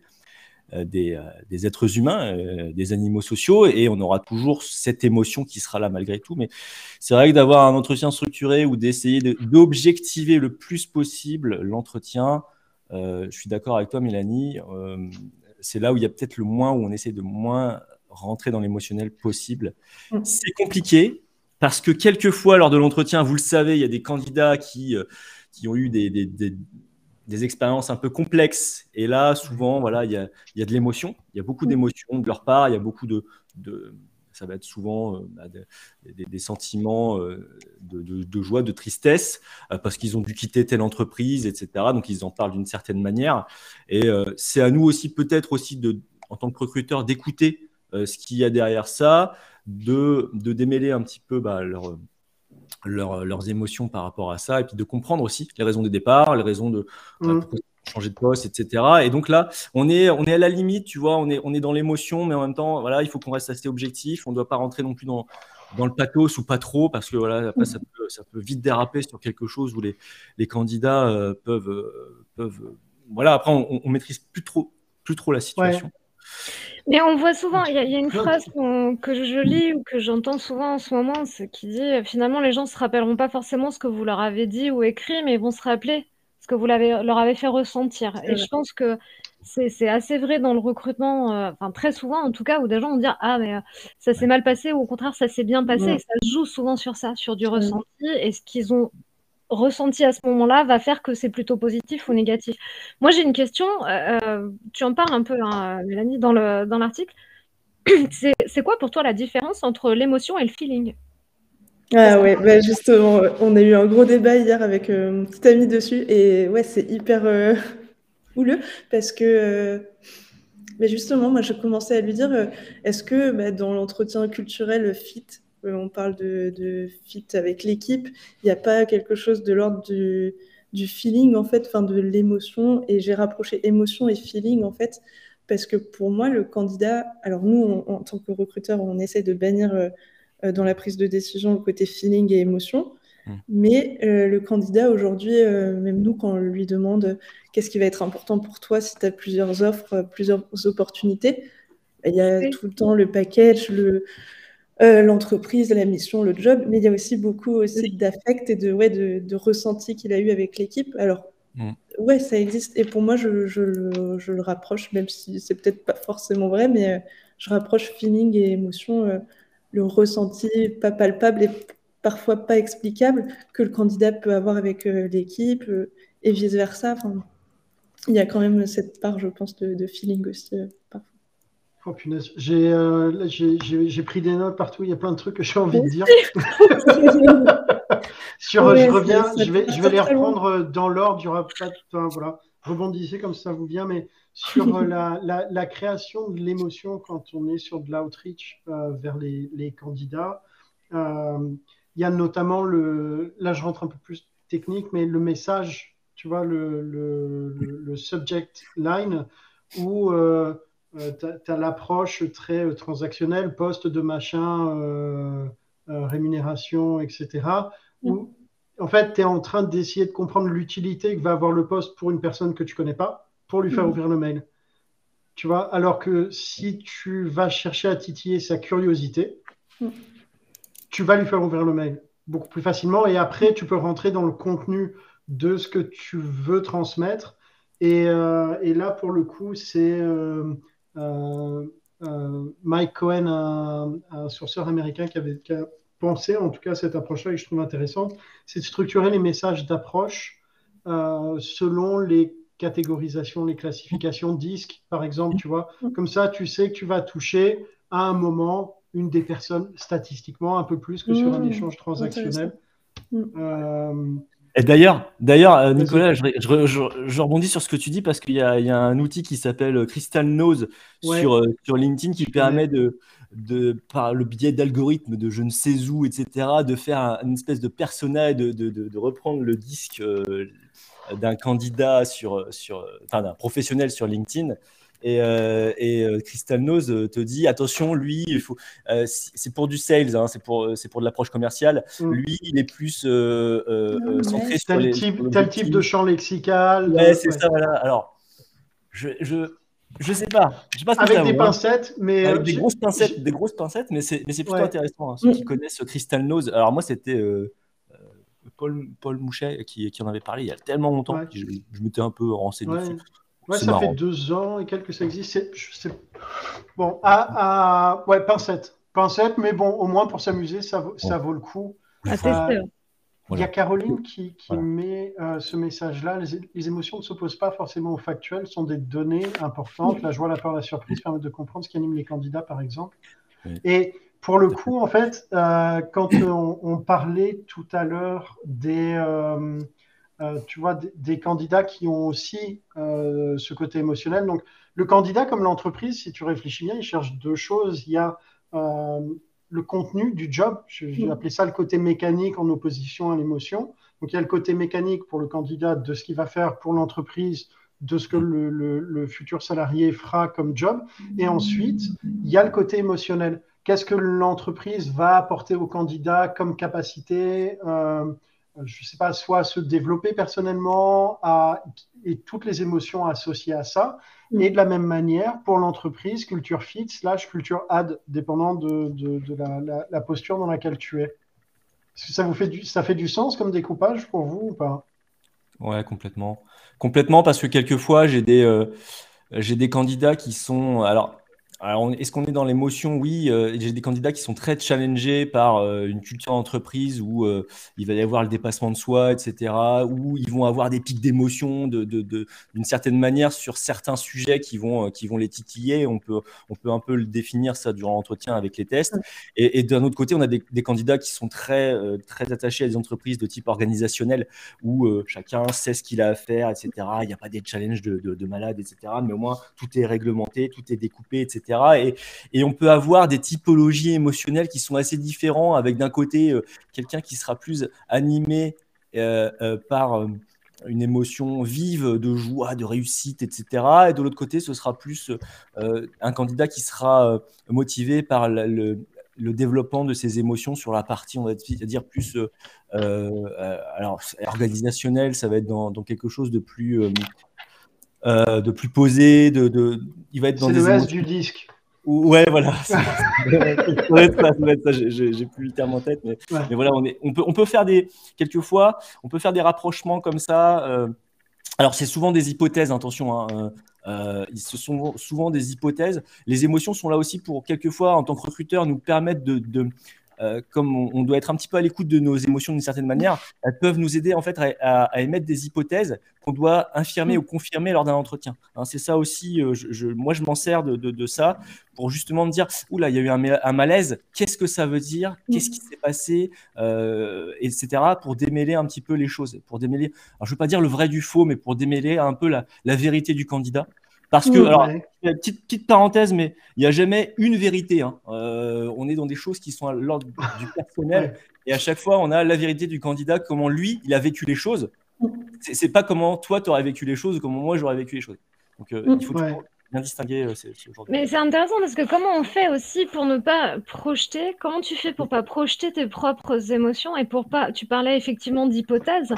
euh, euh, des, êtres humains, euh, des animaux sociaux, et on aura toujours cette émotion qui sera là malgré tout. Mais c'est vrai que d'avoir un entretien structuré ou d'essayer d'objectiver le plus possible l'entretien, je suis d'accord avec toi, Mélanie, c'est là où il y a peut-être le moins, où on essaie de moins rentrer dans l'émotionnel possible. Mm. C'est compliqué, parce que quelquefois, lors de l'entretien, vous le savez, il y a des candidats qui, qui ont eu des, des expériences un peu complexes. Et là, souvent, voilà, il y a, y a, de l'émotion. Il y a beaucoup d'émotions de leur part. Il y a beaucoup de, de ça va être souvent euh, bah, des, sentiments euh, de, de, joie, de tristesse, euh, parce qu'ils ont dû quitter telle entreprise, etc. Donc, ils en parlent d'une certaine manière. Et c'est à nous aussi, peut-être aussi, de, en tant que recruteur, d'écouter ce qu'il y a derrière ça, de, de démêler un petit peu bah, leur leurs émotions par rapport à ça, et puis de comprendre aussi les raisons des départs, les raisons de mmh. changer de poste, etc. Et donc là, on est, on est à la limite, tu vois, on est, on est dans l'émotion, mais en même temps, voilà, il faut qu'on reste assez objectif. On ne doit pas rentrer non plus dans, dans le pathos ou pas trop, parce que voilà, après, ça, peut, ça peut vite déraper sur quelque chose où les, les candidats euh, peuvent, euh, peuvent, voilà, après, on, on, maîtrise plus trop, plus trop la situation. Mais on voit souvent, il y, a une phrase que je lis ou que j'entends souvent en ce moment, c'est qui dit finalement les gens ne se rappelleront pas forcément ce que vous leur avez dit ou écrit, mais ils vont se rappeler ce que vous leur avez fait ressentir. Et je pense que c'est assez vrai dans le recrutement, euh, enfin très souvent en tout cas, où des gens vont dire ah mais euh, ça s'est mal passé ou au contraire ça s'est bien passé. Et ça joue souvent sur ça, sur du ressenti et ce qu'ils ont ressenti à ce moment-là va faire que c'est plutôt positif ou négatif. Moi, j'ai une question. Euh, euh, tu en parles un peu, hein, Mélanie, dans l'article. Dans c'est quoi pour toi la différence entre l'émotion et le feeling? Ah ouais, bah justement, on a eu un gros débat hier avec euh, mon petit ami dessus et ouais, c'est hyper houleux parce que mais justement, moi, je commençais à lui dire, est-ce que bah, dans l'entretien culturel fit, euh, on parle de, fit avec l'équipe, il n'y a pas quelque chose de l'ordre du, feeling, en fait, enfin de l'émotion. Et j'ai rapproché émotion et feeling, en fait, parce que pour moi, le candidat, alors nous, en tant que recruteur, on essaie de bannir euh, euh, dans la prise de décision le côté feeling et émotion. Mmh. Mais le candidat aujourd'hui, même nous, quand on lui demande qu'est-ce qui va être important pour toi si tu as plusieurs offres, plusieurs opportunités, il y a tout le temps le package, le, euh, l'entreprise, la mission, le job, mais il y a aussi beaucoup aussi d'affect et de, ouais, de, de ressenti qu'il a eu avec l'équipe. Alors, mm. ouais, ça existe. Et pour moi, je, je, le rapproche, même si c'est peut-être pas forcément vrai, mais euh, je rapproche feeling et émotion, euh, le ressenti pas palpable et parfois pas explicable que le candidat peut avoir avec l'équipe et vice-versa. Enfin, il y a quand même cette part, je pense, de, de feeling aussi. Oh punaise, euh, j'ai pris des notes partout, il y a plein de trucs que j'ai envie de dire. Sur, je reviens, je vais, je vais les reprendre euh, dans l'ordre, il y aura pas enfin, voilà, rebondissez comme ça vous vient, mais sur euh, la, la, la, création de l'émotion quand on est sur de l'outreach vers les, les candidats. il y a notamment le, là je rentre un peu plus technique, mais le message, tu vois, le, le, le subject line où euh, tu as, l'approche très euh, transactionnelle, poste de machin, euh, rémunération, etc. Où, en fait, tu es en train d'essayer de comprendre l'utilité que va avoir le poste pour une personne que tu connais pas, pour lui faire mm. ouvrir le mail. Tu vois, alors que si tu vas chercher à titiller sa curiosité, mm. tu vas lui faire ouvrir le mail beaucoup plus facilement et après, tu peux rentrer dans le contenu de ce que tu veux transmettre. Et, et là, pour le coup, c'est euh, euh, Mike Cohen, un, sourceur américain qui, avait, pensé, en tout cas cette approche-là que je trouve intéressante, c'est de structurer les messages d'approche euh, selon les catégorisations, les classifications disques, par exemple, tu vois. Comme ça, tu sais que tu vas toucher à un moment une des personnes statistiquement un peu plus que sur un mmh. échange transactionnel. Euh, et d'ailleurs, d'ailleurs, euh, Nicolas, je, rebondis sur ce que tu dis parce qu'il y, a un outil qui s'appelle Crystal Nose sur, euh, sur LinkedIn qui permet de, de, par le biais d'algorithmes de je ne sais où, etc., de faire une espèce de personnage, de, de, de, reprendre le disque d'un candidat sur, sur, enfin d'un professionnel sur LinkedIn et, euh, et euh, Crystal Nose euh, te dit attention, lui, il faut, c'est pour du sales, hein, c'est pour, c'est pour de l'approche commerciale. Mm. Lui, il est plus mm, centré sur tel type, tel type de champ lexical. Ouais, c'est ça, voilà. Alors, je, je, je sais pas. Je sais pas Avec des pincettes, mais. Avec des grosses pincettes, des grosses pincettes, mais c'est, mais c'est plutôt intéressant. Hein, ceux qui connaissent Crystal Nose. Alors, moi, c'était. Paul, Paul Mouchet qui, qui, en avait parlé il y a tellement longtemps que je, je m'étais un peu renseigné dessus. Ouais, ça fait deux ans et quelques que ça existe. Bon, à, ouais, pincette. Pincette, mais bon, au moins pour s'amuser, ça, vaut, ça vaut le coup. Euh, il y a Caroline qui, qui met euh, ce message-là. Les, émotions ne s'opposent pas forcément au factuel, sont des données importantes. La joie, la peur, la surprise permettent de comprendre ce qui anime les candidats, par exemple. Et pour le coup, en fait, euh, quand on, on, parlait tout à l'heure des euh, tu vois, des, candidats qui ont aussi euh, ce côté émotionnel. Donc, le candidat comme l'entreprise, si tu réfléchis bien, il cherche deux choses. Il y a euh, le contenu du job, je vais mm. appeler ça le côté mécanique en opposition à l'émotion. Donc, il y a le côté mécanique pour le candidat de ce qu'il va faire pour l'entreprise, de ce que le, le, futur salarié fera comme job. Et ensuite, il y a le côté émotionnel. Qu'est-ce que l'entreprise va apporter au candidat comme capacité je ne sais pas, soit se développer personnellement et toutes les émotions associées à ça. Mm. Et de la même manière, pour l'entreprise, culture fit slash culture ad, dépendant de, la, posture dans laquelle tu es. Est-ce que ça vous fait du, ça fait du sens comme découpage pour vous ou pas? Ouais, complètement. Complètement, parce que quelquefois, j'ai des, euh, j'ai des candidats qui sont. Alors, est-ce qu'on est dans l'émotion? Oui, euh, j'ai des candidats qui sont très challengés par euh, une culture d'entreprise où euh, il va y avoir le dépassement de soi, etc., où ils vont avoir des pics d'émotion d'une de, de, certaine manière sur certains sujets qui vont, qui vont les titiller. On peut, on peut un peu le définir ça durant l'entretien avec les tests. Et, d'un autre côté, on a des, des, candidats qui sont très, très attachés à des entreprises de type organisationnel où chacun sait ce qu'il a à faire, etc. Il n'y a pas des challenges de, de, de malades, etc. Mais au moins, tout est réglementé, tout est découpé, etc. Et, on peut avoir des typologies émotionnelles qui sont assez différentes, avec d'un côté euh, quelqu'un qui sera plus animé euh, euh, par une émotion vive de joie, de réussite, etc. Et de l'autre côté, ce sera plus un candidat qui sera motivé par le, développement de ses émotions sur la partie, on va dire, plus alors, organisationnelle, ça va être dans, quelque chose de plus, de plus posé, de, il va être dans C'est le du disque. Ouais, voilà. ça doit être ça, J'ai plus le terme en tête, mais, mais voilà, on, est, on, peut, on peut faire des, quelquefois, on peut faire des rapprochements comme ça. Euh, alors, c'est souvent des hypothèses, attention. Hein, euh, euh, ce sont souvent des hypothèses. Les émotions sont là aussi pour, quelquefois, en tant que recruteur, nous permettre de, de euh, comme on, doit être un petit peu à l'écoute de nos émotions d'une certaine manière, elles peuvent nous aider en fait à, émettre des hypothèses qu'on doit infirmer ou confirmer lors d'un entretien. Hein, c'est ça aussi, euh, moi je m'en sers de, ça pour justement me dire, oula, il y a eu un, malaise, qu'est-ce que ça veut dire, qu'est-ce qui s'est passé, euh, etc., pour démêler un petit peu les choses, pour démêler, je ne veux pas dire le vrai du faux, mais pour démêler un peu la vérité du candidat. Parce que, alors, petite, petite parenthèse, mais il n'y a jamais une vérité. Hein. Euh, on est dans des choses qui sont à l'ordre du personnel. Et à chaque fois, on a la vérité du candidat, comment lui, il a vécu les choses. C'est pas comment toi, tu aurais vécu les choses comment moi, j'aurais vécu les choses. Donc, euh, il faut bien distinguer euh, ces, Mais c'est intéressant parce que comment on fait aussi pour ne pas projeter Comment tu fais pour pas projeter tes propres émotions et pour pas. Tu parlais effectivement d'hypothèses,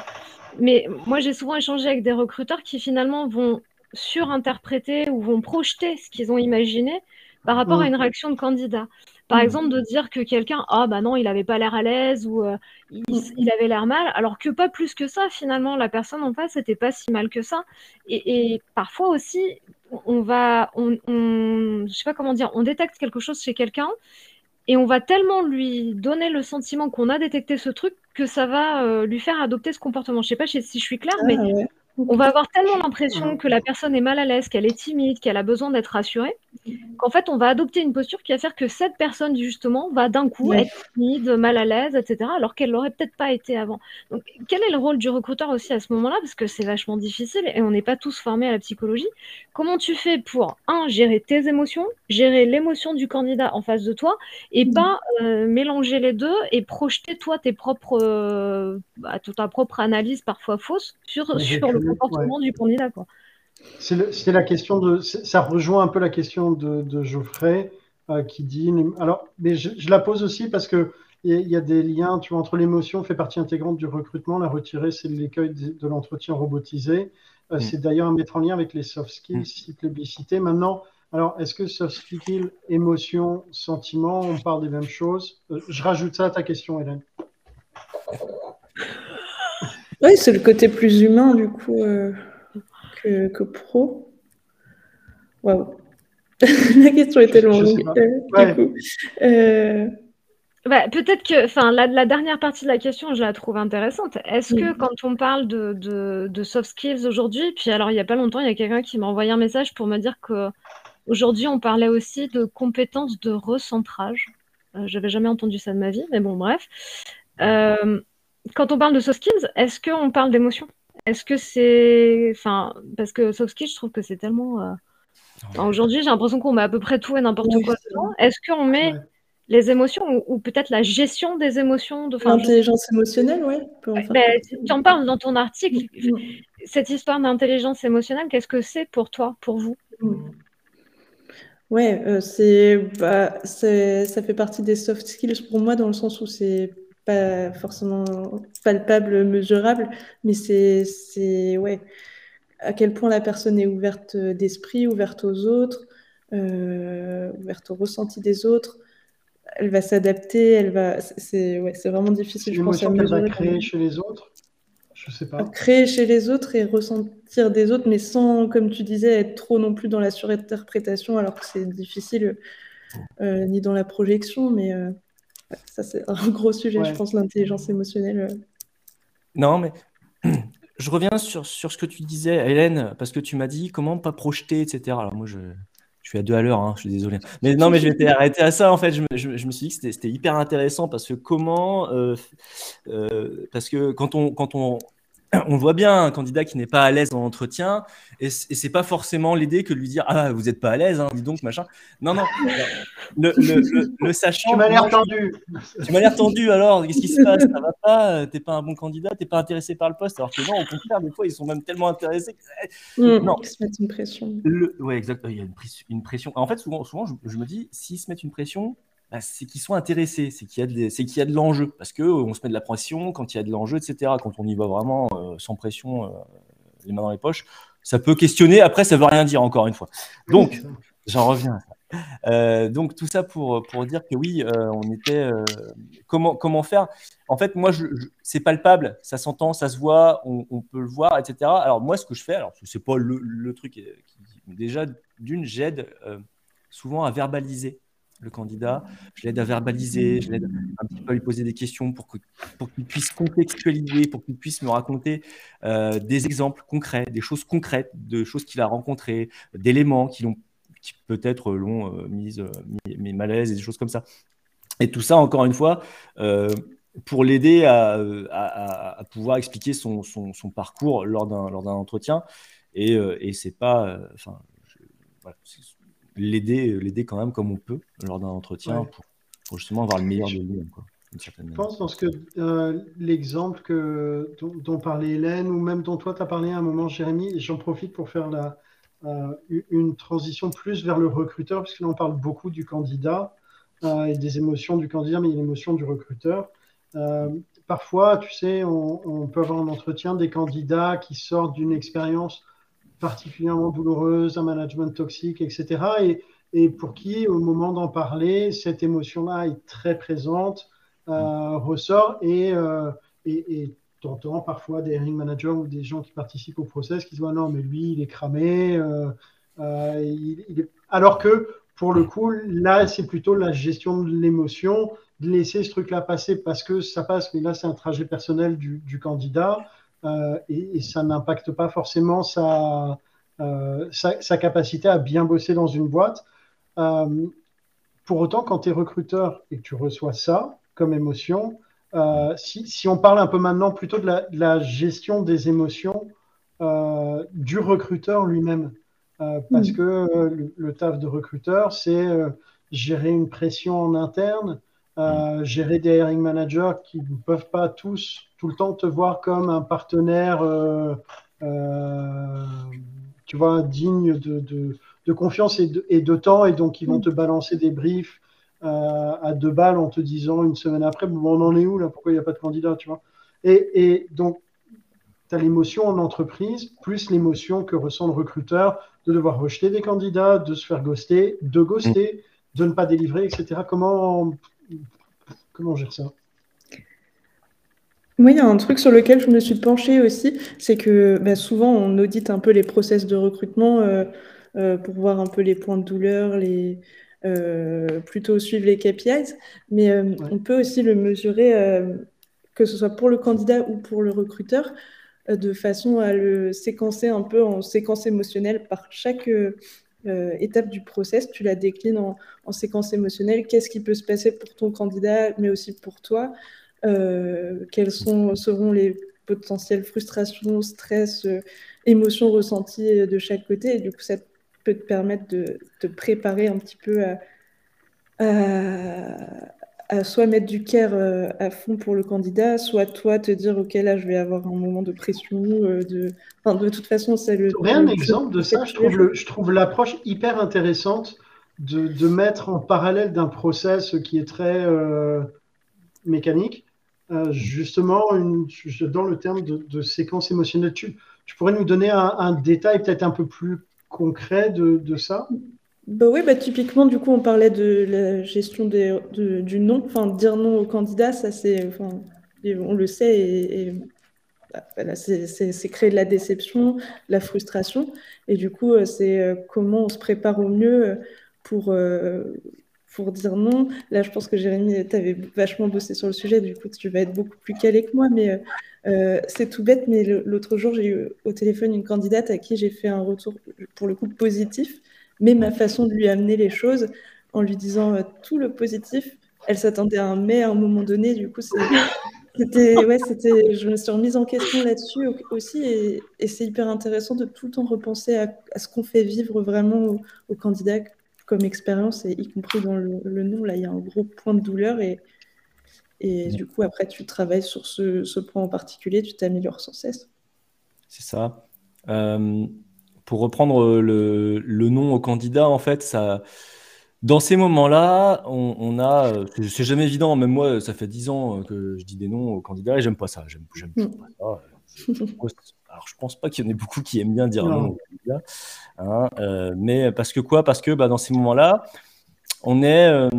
mais moi, j'ai souvent échangé avec des recruteurs qui finalement vont surinterpréter ou vont projeter ce qu'ils ont imaginé par rapport à mm. une réaction de candidat. Par mm. exemple, de dire que quelqu'un, ah bah non, il n'avait pas l'air à l'aise ou euh, mm. il, avait l'air mal, alors que pas plus que ça, finalement, la personne en face n'était pas si mal que ça. Et, parfois aussi, on va, on, je sais pas comment dire, on détecte quelque chose chez quelqu'un et on va tellement lui donner le sentiment qu'on a détecté ce truc que ça va euh, lui faire adopter ce comportement. Je sais pas si je suis claire, ah mais on va avoir tellement l'impression que la personne est mal à l'aise, qu'elle est timide, qu'elle a besoin d'être rassurée, qu'en fait, on va adopter une posture qui va faire que cette personne, justement, va d'un coup être timide, mal à l'aise, etc., alors qu'elle l'aurait peut-être pas été avant. Donc, quel est le rôle du recruteur aussi à ce moment-là? Parce que c'est vachement difficile et on n'est pas tous formés à la psychologie. Comment tu fais pour, un, gérer tes émotions, gérer l'émotion du candidat en face de toi, et mmh. pas euh, mélanger les deux et projeter, toi, tes propres, euh, bah, ta propre analyse, parfois fausse, sur, sur le comportement du candidat. Quoi. C'est la question de. Ça rejoint un peu la question de, Geoffrey euh, qui dit. Alors, mais je, la pose aussi parce que il y, a des liens, tu vois, entre l'émotion fait partie intégrante du recrutement. La retirer, c'est l'écueil de, l'entretien robotisé. Euh, mm. C'est d'ailleurs à mettre en lien avec les soft skills, mm. si plébiscité. Maintenant, alors, est-ce que soft skills, émotion, sentiment, on parle des mêmes choses? Euh, Je rajoute ça à ta question, Hélène. Oui, c'est le côté plus humain, du coup, euh, que, pro. Waouh. la question était longue. Euh, bah, peut-être que, enfin, la, dernière partie de la question, je la trouve intéressante. Est-ce que quand on parle de, soft skills aujourd'hui, puis alors il n'y a pas longtemps, il y a quelqu'un qui m'a envoyé un message pour me dire que aujourd'hui on parlait aussi de compétences de recentrage. Euh, J'avais jamais entendu ça de ma vie, mais bon, bref. Euh, quand on parle de soft skills, est-ce qu'on parle d'émotion? Est-ce que c'est. Enfin, parce que soft skills, je trouve que c'est tellement. Euh, aujourd'hui, j'ai l'impression qu'on met à peu près tout et n'importe quoi Est-ce qu'on met les émotions ou, peut-être la gestion des émotions de L'intelligence émotionnelle, oui. Ben, tu en parles dans ton article. Mm. Cette histoire d'intelligence émotionnelle, qu'est-ce que c'est pour toi, pour vous? Mm. Ouais, euh, bah, c'est, ça fait partie des soft skills pour moi dans le sens où c'est pas forcément palpable, mesurable, mais c'est, ouais, à quel point la personne est ouverte d'esprit, ouverte aux autres, euh, ouverte au ressenti des autres. Elle va s'adapter, elle va. C'est ouais, vraiment difficile. Je pense à qu'elle va créer chez les autres? Je sais pas. Créer chez les autres et ressentir des autres, mais sans, comme tu disais, être trop non plus dans la surinterprétation, alors que c'est difficile, euh, ni dans la projection, mais. Euh, ça, c'est un gros sujet, je pense, l'intelligence émotionnelle. Euh. Non, mais je reviens sur, sur ce que tu disais, Hélène, parce que tu m'as dit comment pas projeter, etc. Alors, moi, je, je suis à deux à l'heure, hein, je suis désolé. Mais non, mais je m'étais arrêté à ça, en fait. Je me, je, me suis dit que c'était hyper intéressant parce que comment. Euh, euh, parce que quand on, quand on on voit bien un candidat qui n'est pas à l'aise dans l'entretien, et, c'est pas forcément l'idée que de lui dire ah vous n'êtes pas à l'aise, hein, dis donc machin. Non non, le, le, sachant. Tu m'as l'air tendu. Tu m'as l'air tendu alors qu'est-ce qui se passe? Ça va pas T'es pas un bon candidat T'es pas intéressé par le poste Alors que non, au contraire, des fois ils sont même tellement intéressés. Mmh, non. Ils se mettent une pression. Oui exactement. Il y a une, pression. En fait souvent souvent je, je me dis s'ils se mettent une pression, bah, c'est qu'ils sont intéressés, c'est qu'il y a de, c'est qu'il y a de l'enjeu, parce que on se met de la pression quand il y a de l'enjeu, etc. Quand on y va vraiment euh, sans pression, euh, les mains dans les poches, ça peut questionner. Après, ça veut rien dire encore une fois. Donc, j'en reviens. Euh, donc tout ça pour, pour dire que oui, on était comment comment faire? En fait, moi, je, c'est palpable, ça s'entend, ça se voit, on, peut le voir, etc. Alors moi, ce que je fais, alors c'est pas le, le truc qui, déjà d'une, j'aide souvent à verbaliser le candidat, je l'aide à verbaliser, je l'aide un petit peu à lui poser des questions pour qu'il puisse contextualiser, pour qu'il puisse me raconter euh, des exemples concrets, des choses concrètes, de choses qu'il a rencontrées, d'éléments qui, qui peut-être l'ont euh, mis, euh, mis, mal à l'aise et des choses comme ça. Et tout ça, encore une fois, pour l'aider à, pouvoir expliquer son, parcours lors d'un entretien. Et, et c'est pas. L'aider, l'aider quand même comme on peut lors d'un entretien pour, justement avoir le meilleur de lui. Je pense dans ce que euh, l'exemple que, dont, parlait Hélène ou même dont toi tu as parlé à un moment, Jérémy, j'en profite pour faire la, euh, une transition plus vers le recruteur, parce que là on parle beaucoup du candidat euh, et des émotions du candidat, mais il y a l'émotion du recruteur. parfois, tu sais, on, on, peut avoir un entretien des candidats qui sortent d'une expérience particulièrement douloureuse, un management toxique, etc. Et, et pour qui, au moment d'en parler, cette émotion-là est très présente, euh, ressort et, euh, et, et t'entends parfois des hiring managers ou des gens qui participent au process qui disent non mais lui il est cramé euh, il, est... alors que pour le coup, là, c'est plutôt la gestion de l'émotion, de laisser ce truc-là passer parce que ça passe, mais là, c'est un trajet personnel du, candidat euh, et, ça n'impacte pas forcément euh, sa, sa, capacité à bien bosser dans une boîte. Euh, pour autant, quand tu es recruteur et que tu reçois ça comme émotion, si, si, on parle un peu maintenant plutôt de la, de la gestion des émotions du recruteur lui-même, parce mm. que le, taf de recruteur, c'est gérer une pression en interne, mm. gérer des hiring managers qui ne peuvent pas tous tout le temps te voir comme un partenaire, tu vois, digne de, de, confiance et de, et de, temps, et donc ils vont mm. te balancer des briefs à deux balles en te disant une semaine après, bon, on en est où là? Pourquoi il n'y a pas de candidat, tu vois? Et, et, donc, tu as l'émotion en entreprise, plus l'émotion que ressent le recruteur de devoir rejeter des candidats, de se faire ghoster, de ghoster, mm. de ne pas délivrer, etc. Comment, comment gère ça? Moi, il y a un truc sur lequel je me suis penchée aussi, c'est que bah, souvent on audite un peu les process de recrutement euh, euh, pour voir un peu les points de douleur, les, euh, plutôt suivre les KPIs, mais on peut aussi le mesurer, que ce soit pour le candidat ou pour le recruteur, de façon à le séquencer un peu en séquence émotionnelle par chaque euh, étape du process. Tu la déclines en, séquence émotionnelle. Qu'est-ce qui peut se passer pour ton candidat, mais aussi pour toi? Quelles sont, seront les potentielles frustrations, stress, émotions ressenties de chaque côté Et du coup, ça peut te permettre de te préparer un petit peu à, soit mettre du care euh, à fond pour le candidat, soit toi te dire ok là je vais avoir un moment de pression. Euh, de... Enfin, de toute façon c'est le. un exemple de ça. Je trouve, je trouve l'approche hyper intéressante de, de, mettre en parallèle d'un process qui est très euh, mécanique, justement une, dans le terme de, séquence émotionnelle. Tu, tu, pourrais nous donner un, détail peut-être un peu plus concret de, de ça? Bah oui, bah typiquement, du coup, on parlait de la gestion du non, enfin, dire non au candidat, ça c'est, on le sait, et, bah, c'est créer de la déception, la frustration, et du coup, euh, c'est euh, comment on se prépare au mieux euh, pour, pour dire non. Là, je pense que Jérémy, tu avais vachement bossé sur le sujet, du coup, tu vas être beaucoup plus calé que moi, mais c'est tout bête, mais l'autre jour, j'ai eu au téléphone une candidate à qui j'ai fait un retour, pour le coup, positif, mais ma façon de lui amener les choses en lui disant euh, tout le positif, elle s'attendait à un mais à un moment donné. Du coup, c'était, ouais, c'était, je me suis remise en question là-dessus aussi, et, c'est hyper intéressant de tout le temps repenser à, ce qu'on fait vivre vraiment aux, candidats comme expérience, et y compris dans le, nom. Là, il y a un gros point de douleur, et, et du coup, après, tu travailles sur ce, point en particulier, tu t'améliores sans cesse. C'est ça. Euh, pour reprendre euh, le, nom au candidat, en fait, ça, dans ces moments-là, on, a, euh, c'est jamais évident. Même moi, ça fait dix ans que je dis des noms aux candidats et j'aime pas ça. J'aime, mm. pas ça. Alors, je pense pas qu'il y en ait beaucoup qui aiment bien dire non, candidats, hein, mais parce que quoi? Parce que bah, dans ces moments-là, on est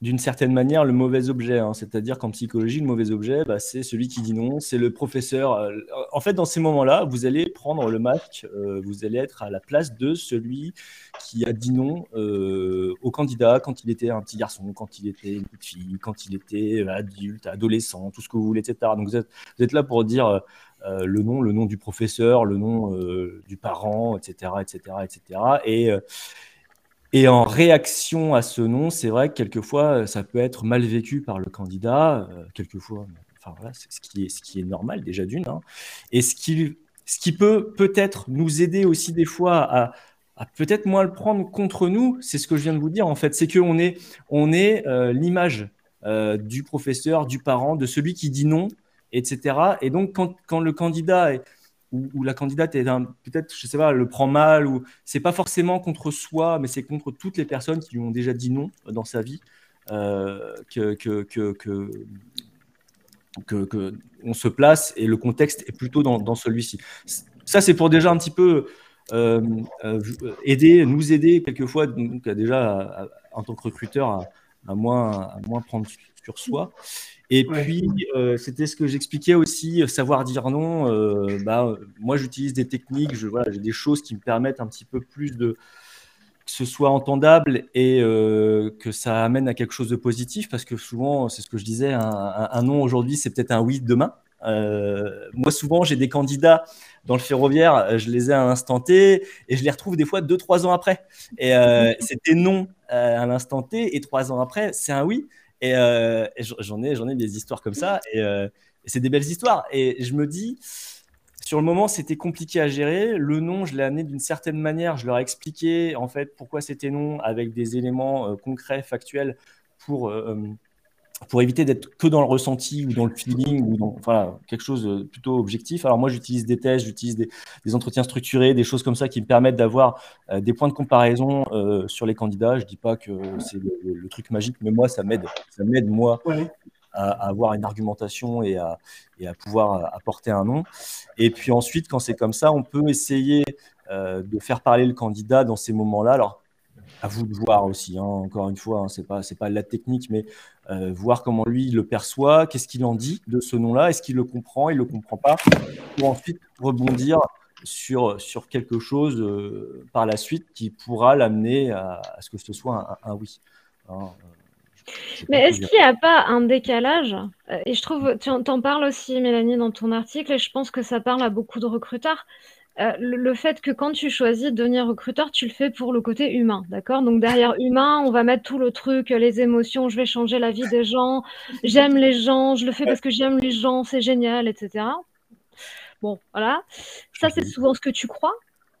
d'une certaine manière le mauvais objet. Hein. C'est-à-dire qu'en psychologie, le mauvais objet, bah, c'est celui qui dit non, c'est le professeur. Euh, en fait, dans ces moments-là, vous allez prendre le masque, euh, vous allez être à la place de celui qui a dit non euh, au candidat quand il était un petit garçon, quand il était une petite fille, quand il était adulte, adolescent, tout ce que vous voulez, etc. Donc vous êtes, vous êtes là pour dire le nom, le nom du professeur, le nom du parent, etc., etc., etc. Et en réaction à ce nom, c'est vrai que quelquefois, ça peut être mal vécu par le candidat, euh, quelquefois, enfin voilà, c'est ce qui est, qui est normal déjà d'une. Hein. Et ce qui, ce qui peut peut-être nous aider aussi des fois à, peut-être moins le prendre contre nous, c'est ce que je viens de vous dire en fait, c'est qu'on est, on est euh, l'image euh, du professeur, du parent, de celui qui dit non, etc. Et donc quand, quand le candidat où, la candidate est peut-être, je sais pas, le prend mal ou c'est pas forcément contre soi, mais c'est contre toutes les personnes qui lui ont déjà dit non dans sa vie euh, que, que, que, que, on se place et le contexte est plutôt dans, celui-ci. Ça, c'est pour déjà un petit peu euh, euh, aider, nous aider quelquefois, déjà en tant que recruteur à, à, moins, à moins prendre sur soi. Et puis, euh, c'était ce que j'expliquais aussi, euh, savoir dire non. Euh, bah, moi, j'utilise des techniques, je, voilà, j'ai des choses qui me permettent un petit peu plus de, ce soit entendable et que ça amène à quelque chose de positif, parce que souvent, c'est ce que je disais, un, non aujourd'hui, c'est peut-être un oui demain. Moi, souvent, j'ai des candidats dans le ferroviaire, je les ai à un instant T et je les retrouve des fois deux, trois ans après. Et c'était non à l'instant T et trois ans après, c'est un oui. Et, j'en ai, j'en ai des histoires comme ça et, et c'est des belles histoires. Et je me dis, sur le moment, c'était compliqué à gérer. Le nom, je l'ai amené d'une certaine manière. Je leur ai expliqué en fait pourquoi c'était non avec des éléments euh, concrets, factuels pour, euh, pour éviter d'être que dans le ressenti ou dans le feeling ou dans voilà, quelque chose de plutôt objectif. Alors moi, j'utilise des tests, j'utilise des, entretiens structurés, des choses comme ça qui me permettent d'avoir euh, des points de comparaison sur les candidats. Je dis pas que c'est le, truc magique, mais moi, ça m'aide. Ça m'aide, moi, à, avoir une argumentation et à, et à pouvoir apporter un nom. Et puis ensuite, quand c'est comme ça, on peut essayer euh, de faire parler le candidat dans ces moments-là. Alors, à vous de voir aussi, hein, encore une fois, hein, ce n'est pas, pas la technique, mais euh, voir comment lui le perçoit, qu'est-ce qu'il en dit de ce nom-là, est-ce qu'il le comprend, il ne le comprend pas, pour ensuite rebondir sur, sur quelque chose euh, par la suite qui pourra l'amener à, ce que ce soit un, oui. Hein, mais est-ce qu'il n'y a pas un décalage? Euh, Et je trouve, tu en parles aussi, Mélanie, dans ton article, et je pense que ça parle à beaucoup de recruteurs. Euh, le, fait que quand tu choisis de devenir recruteur, tu le fais pour le côté humain, d'accord? Donc derrière humain, on va mettre tout le truc, les émotions, je vais changer la vie des gens, j'aime les gens, je le fais parce que j'aime les gens, c'est génial, etc. Bon, voilà. Ça, c'est souvent ce que tu crois.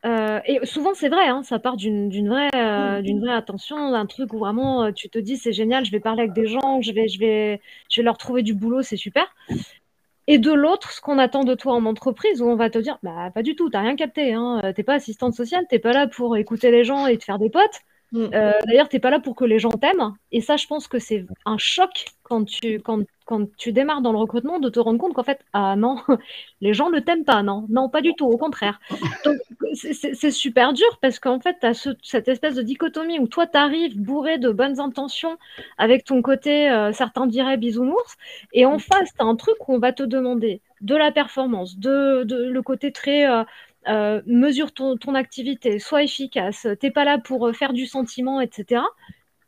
Euh, et souvent, c'est vrai, hein, ça part d'une vraie, euh, d'une vraie attention, d'un truc où vraiment tu te dis c'est génial, je vais parler avec des gens, je vais, je vais, je vais leur trouver du boulot, c'est super. Et de l'autre, ce qu'on attend de toi en entreprise, où on va te dire bah pas du tout, t'as rien capté, hein, t'es pas assistante sociale, t'es pas là pour écouter les gens et te faire des potes. Mm. Euh, D'ailleurs, t'es pas là pour que les gens t'aiment. Et ça, je pense que c'est un choc quand tu, quand, quand tu démarres dans le recrutement de te rendre compte qu'en fait, ah non, les gens ne t'aiment pas, non, non, pas du tout, au contraire. Donc, c'est super dur parce qu'en fait, tu as cette espèce de dichotomie où toi, tu arrives bourré de bonnes intentions avec ton côté, euh, certains diraient bisounours, et en face, tu as un truc où on va te demander de la performance, de, de le côté très. Euh, euh, mesure ton, activité, sois efficace, t'es pas là pour euh, faire du sentiment, etc.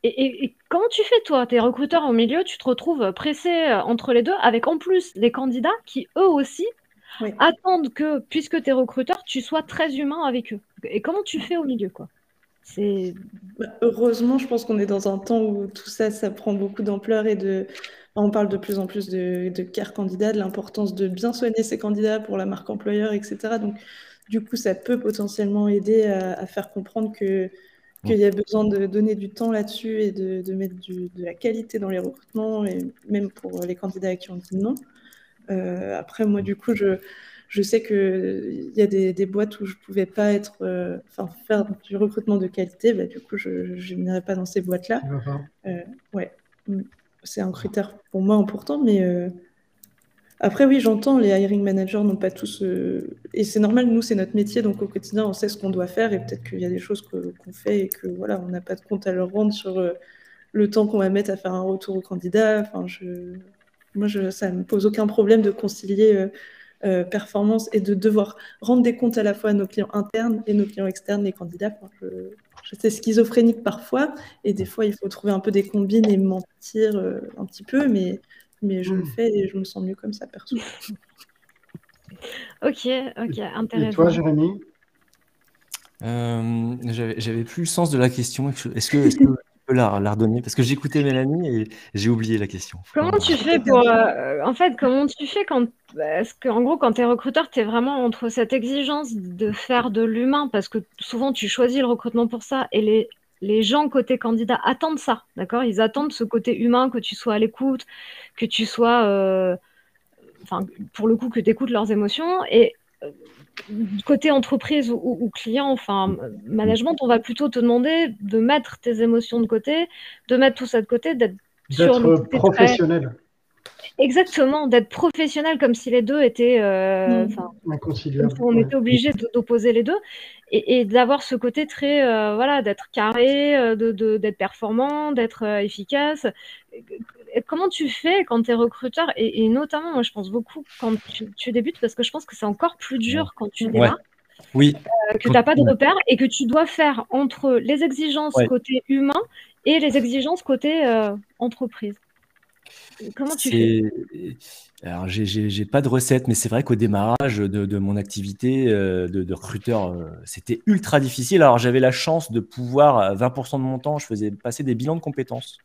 Et, comment tu fais, toi? Tes recruteurs au milieu, tu te retrouves pressé euh, entre les deux, avec en plus les candidats qui, eux aussi, attendent que, puisque tu es recruteur, tu sois très humain avec eux. Et comment tu fais au milieu, quoi? C'est... Bah, heureusement, je pense qu'on est dans un temps où tout ça, ça prend beaucoup d'ampleur et de... On parle de plus en plus de, de care candidat, de l'importance de bien soigner ses candidats pour la marque employeur, etc. Donc, du coup, ça peut potentiellement aider à, faire comprendre que qu'il y a besoin de donner du temps là-dessus et de, mettre de la qualité dans les recrutements, et même pour les candidats qui ont dit non. Euh, après, moi, du coup, je, je sais qu'il y a des, boîtes où je ne pouvais pas être, euh, faire du recrutement de qualité. Bah, du coup, je n'irai pas dans ces boîtes-là. Euh, ouais, c'est un critère pour moi important, mais après, oui, j'entends, les hiring managers n'ont pas tous. Euh, et c'est normal, nous, c'est notre métier, donc au quotidien, on sait ce qu'on doit faire, et peut-être qu'il y a des choses qu'on fait et que voilà, on n'a pas de compte à leur rendre sur euh, le temps qu'on va mettre à faire un retour au candidat. Enfin, je... Moi, je... ça ne me pose aucun problème de concilier euh, performance et de devoir rendre des comptes à la fois à nos clients internes et nos clients externes, les candidats. je... je sais schizophrénique parfois, et des fois, il faut trouver un peu des combines et mentir un petit peu, mais mais je le hmm. fais et je me sens mieux comme ça, perso. ok, ok, intéressant. Et toi, Jérémy? Euh, J'avais plus le sens de la question. Est-ce que, tu peux la, redonner? Parce que j'écoutais Mélanie et j'ai oublié la question. Comment tu fais pour. Euh, en fait, comment tu fais quand. Parce qu'en gros, quand tu es recruteur, tu es vraiment entre cette exigence de faire de l'humain, parce que souvent tu choisis le recrutement pour ça, et les, les gens côté candidat attendent ça, d'accord? Ils attendent ce côté humain, que tu sois à l'écoute, que tu sois, euh, enfin, pour le coup, que tu écoutes leurs émotions. Et euh, côté entreprise ou, client, enfin, management, on va plutôt te demander de mettre tes émotions de côté, de mettre tout ça de côté, d'être professionnel. Exactement, d'être professionnel comme si les deux étaient. Euh. Inconciliables. On était obligé d'opposer les deux et, d'avoir ce côté très. Euh, voilà, d'être carré, euh, de, d'être performant, d'être efficace. Comment tu fais quand tu es recruteur et, notamment, moi, je pense beaucoup quand tu, débutes parce que je pense que c'est encore plus dur quand tu démarres. Oui. que tu n'as pas de repères et que tu dois faire entre les exigences côté humain et les exigences côté entreprise. Comment tu fais? Alors, j'ai pas de recette, mais c'est vrai qu'au démarrage de, mon activité euh, de, recruteur, euh, c'était ultra difficile. Alors, j'avais la chance de pouvoir, 20% de mon temps, je faisais passer des bilans de compétences.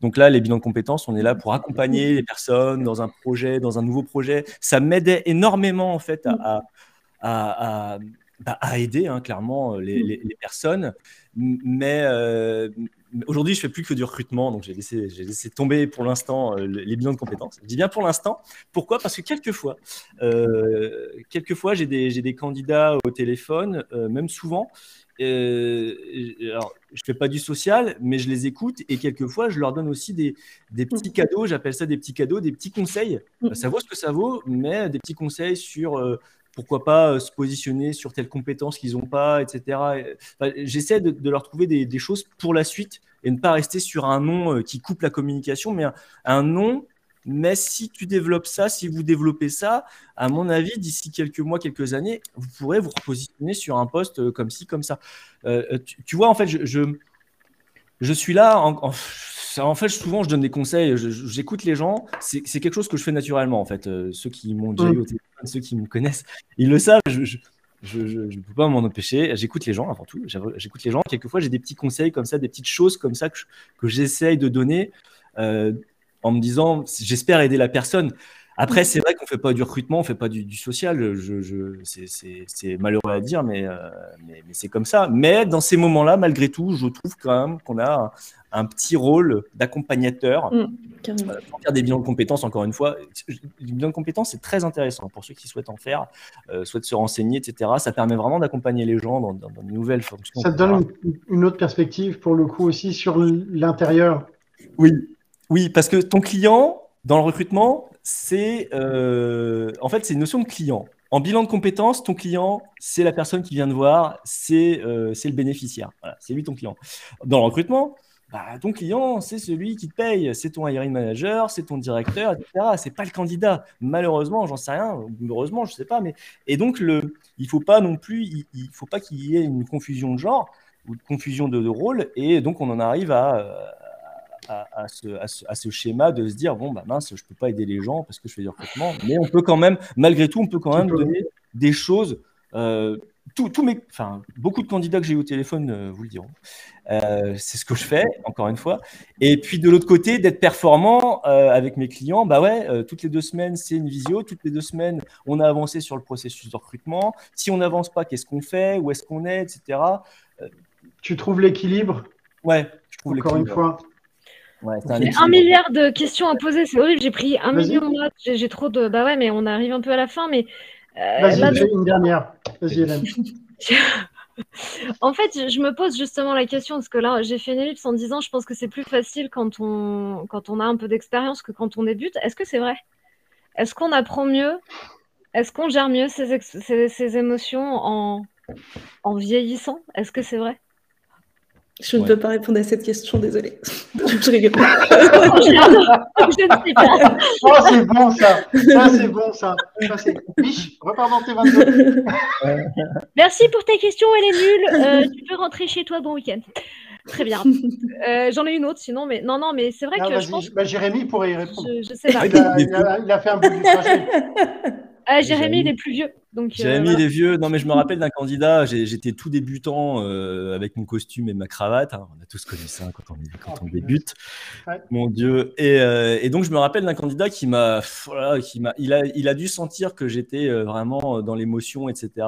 Donc là, les bilans de compétences, on est là pour accompagner les personnes dans un projet, dans un nouveau projet. Ça m'aidait énormément, en fait, à, à, bah, aider, hein, clairement, les, les, personnes. Mais, euh, Aujourd'hui, je fais plus que du recrutement, donc j'ai laissé, j'ai laissé tomber pour l'instant euh, les bilans de compétences. Je dis bien pour l'instant. Pourquoi? Parce que quelquefois, euh, quelquefois j'ai des, des, candidats au téléphone, euh, même souvent. Alors, je fais pas du social, mais je les écoute et quelquefois, je leur donne aussi des, des petits cadeaux. J'appelle ça des petits cadeaux, des petits conseils. Mm. Ça vaut ce que ça vaut, mais des petits conseils sur pourquoi pas euh, se positionner sur telles compétences qu'ils n'ont pas, etc. J'essaie de, leur trouver des, choses pour la suite et ne pas rester sur un nom euh, qui coupe la communication, mais un, nom. Mais si tu développes ça, si vous développez ça, à mon avis, d'ici quelques mois, quelques années, vous pourrez vous repositionner sur un poste euh, comme ci, comme ça. tu, vois, en fait, je, je, suis là en fait, souvent, je donne des conseils, j'écoute les gens. C'est quelque chose que je fais naturellement, en fait. Euh, ceux qui m'ont déjà eu au téléphone, ceux qui me connaissent, ils le savent. Je ne peux pas m'en empêcher. J'écoute les gens avant tout. J'écoute les gens. Quelquefois, j'ai des petits conseils comme ça, des petites choses comme ça que, j'essaye de donner euh, en me disant, j'espère aider la personne. Après, c'est vrai qu'on fait pas du recrutement, on fait pas du, social. Je, c'est malheureux à dire, mais, euh, mais, c'est comme ça. Mais dans ces moments-là, malgré tout, je trouve quand même qu'on a un, petit rôle d'accompagnateur mmh, euh, pour faire des bilans de compétences. Encore une fois, les bilans de compétences, c'est très intéressant pour ceux qui souhaitent en faire, euh, souhaitent se renseigner, etc. Ça permet vraiment d'accompagner les gens dans, dans, de nouvelles fonctions. Ça te donne une, autre perspective pour le coup aussi sur l'intérieur? Oui, oui, parce que ton client, dans le recrutement, c'est euh, en fait c'est une notion de client. En bilan de compétences, ton client, c'est la personne qui vient de voir, c'est euh, le bénéficiaire. c'est lui ton client. Dans le recrutement, bah, ton client, c'est celui qui te paye, c'est ton hiring manager, c'est ton directeur, etc. C'est pas le candidat. Malheureusement, j'en sais rien. Heureusement, je sais pas. Mais et donc le, il faut pas non plus, il, faut pas qu'il y ait une confusion de genre ou de confusion de, rôle. Et donc on en arrive à à, ce, schéma de se dire bon bah mince je peux pas aider les gens parce que je fais du recrutement mais on peut quand même malgré tout on peut quand même donner des choses euh, tous mes, enfin, beaucoup de candidats que j'ai eu au téléphone euh, vous le diront. Euh, c'est ce que je fais, encore une fois. Et puis de l'autre côté, d'être performant avec mes clients, bah ouais, toutes les deux semaines, c'est une visio. Toutes les deux semaines, on a avancé sur le processus de recrutement. Si on n'avance pas, qu'est-ce qu'on fait? Où est-ce qu'on est? Etc. Tu trouves l'équilibre? Ouais, je trouve Encore une fois. J'ai un milliard de questions à poser, c'est horrible. J'ai pris un million de notes. J'ai trop de. Bah ouais, mais on arrive un peu à la fin. Mais euh, Vas-y, une dernière. Vas-y, Hélène. en fait, je me pose justement la question parce que là, j'ai fait une ellipse en disant, je pense que c'est plus facile quand on quand on a un peu d'expérience que quand on débute. Est-ce que c'est vrai? Est-ce qu'on apprend mieux? Est-ce qu'on gère mieux ses, ses émotions en en vieillissant? Est-ce que c'est vrai? Je ne peux pas répondre à cette question, désolé. je rigole. oh, c'est bon ça. Ça, c'est bon ça. ça c'est... Biche, repars dans tes 22. Merci pour ta question, elle est nulle. Euh, tu peux rentrer chez toi, bon week-end. Très bien. Euh, j'en ai une autre sinon, mais non, non, mais c'est vrai que je pense... bah, Jérémy pourrait y répondre. Je, je sais pas. Il a, il a, il a fait un trajet. Ah, Jérémy, il est plus vieux. Donc, euh, Jérémy, il est vieux. Non, mais je me rappelle d'un candidat. J'étais tout débutant euh, avec mon costume et ma cravate. Hein. On a tous connu ça quand on, quand on débute. Mon Dieu. Et, euh, et, donc, je me rappelle d'un candidat qui m'a, voilà, qui m'a, il a, il a dû sentir que j'étais vraiment dans l'émotion, etc.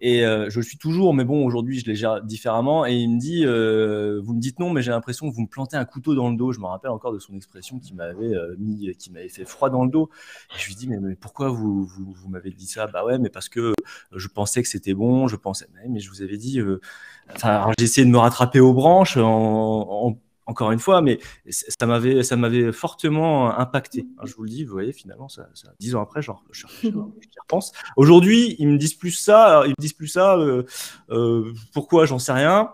Et euh, je le suis toujours, mais bon, aujourd'hui, je les gère différemment. Et il me dit, euh, vous me dites non, mais j'ai l'impression que vous me plantez un couteau dans le dos. Je me rappelle encore de son expression qui m'avait euh, mis, qui m'avait fait froid dans le dos. Et je lui dis, mais, pourquoi vous, vous, m'avez dit ça? Bah ouais, mais parce que je pensais que c'était bon. Je pensais, mais, je vous avais dit. Enfin, j'ai essayé de me rattraper aux branches en encore une fois, mais ça m'avait, ça m'avait fortement impacté. Hein, je vous le dis, vous voyez, finalement, ça, dix ans après, genre, je, je, repense. Aujourd'hui, ils me disent plus ça. Ils me disent plus ça. Euh, euh, pourquoi J'en sais rien.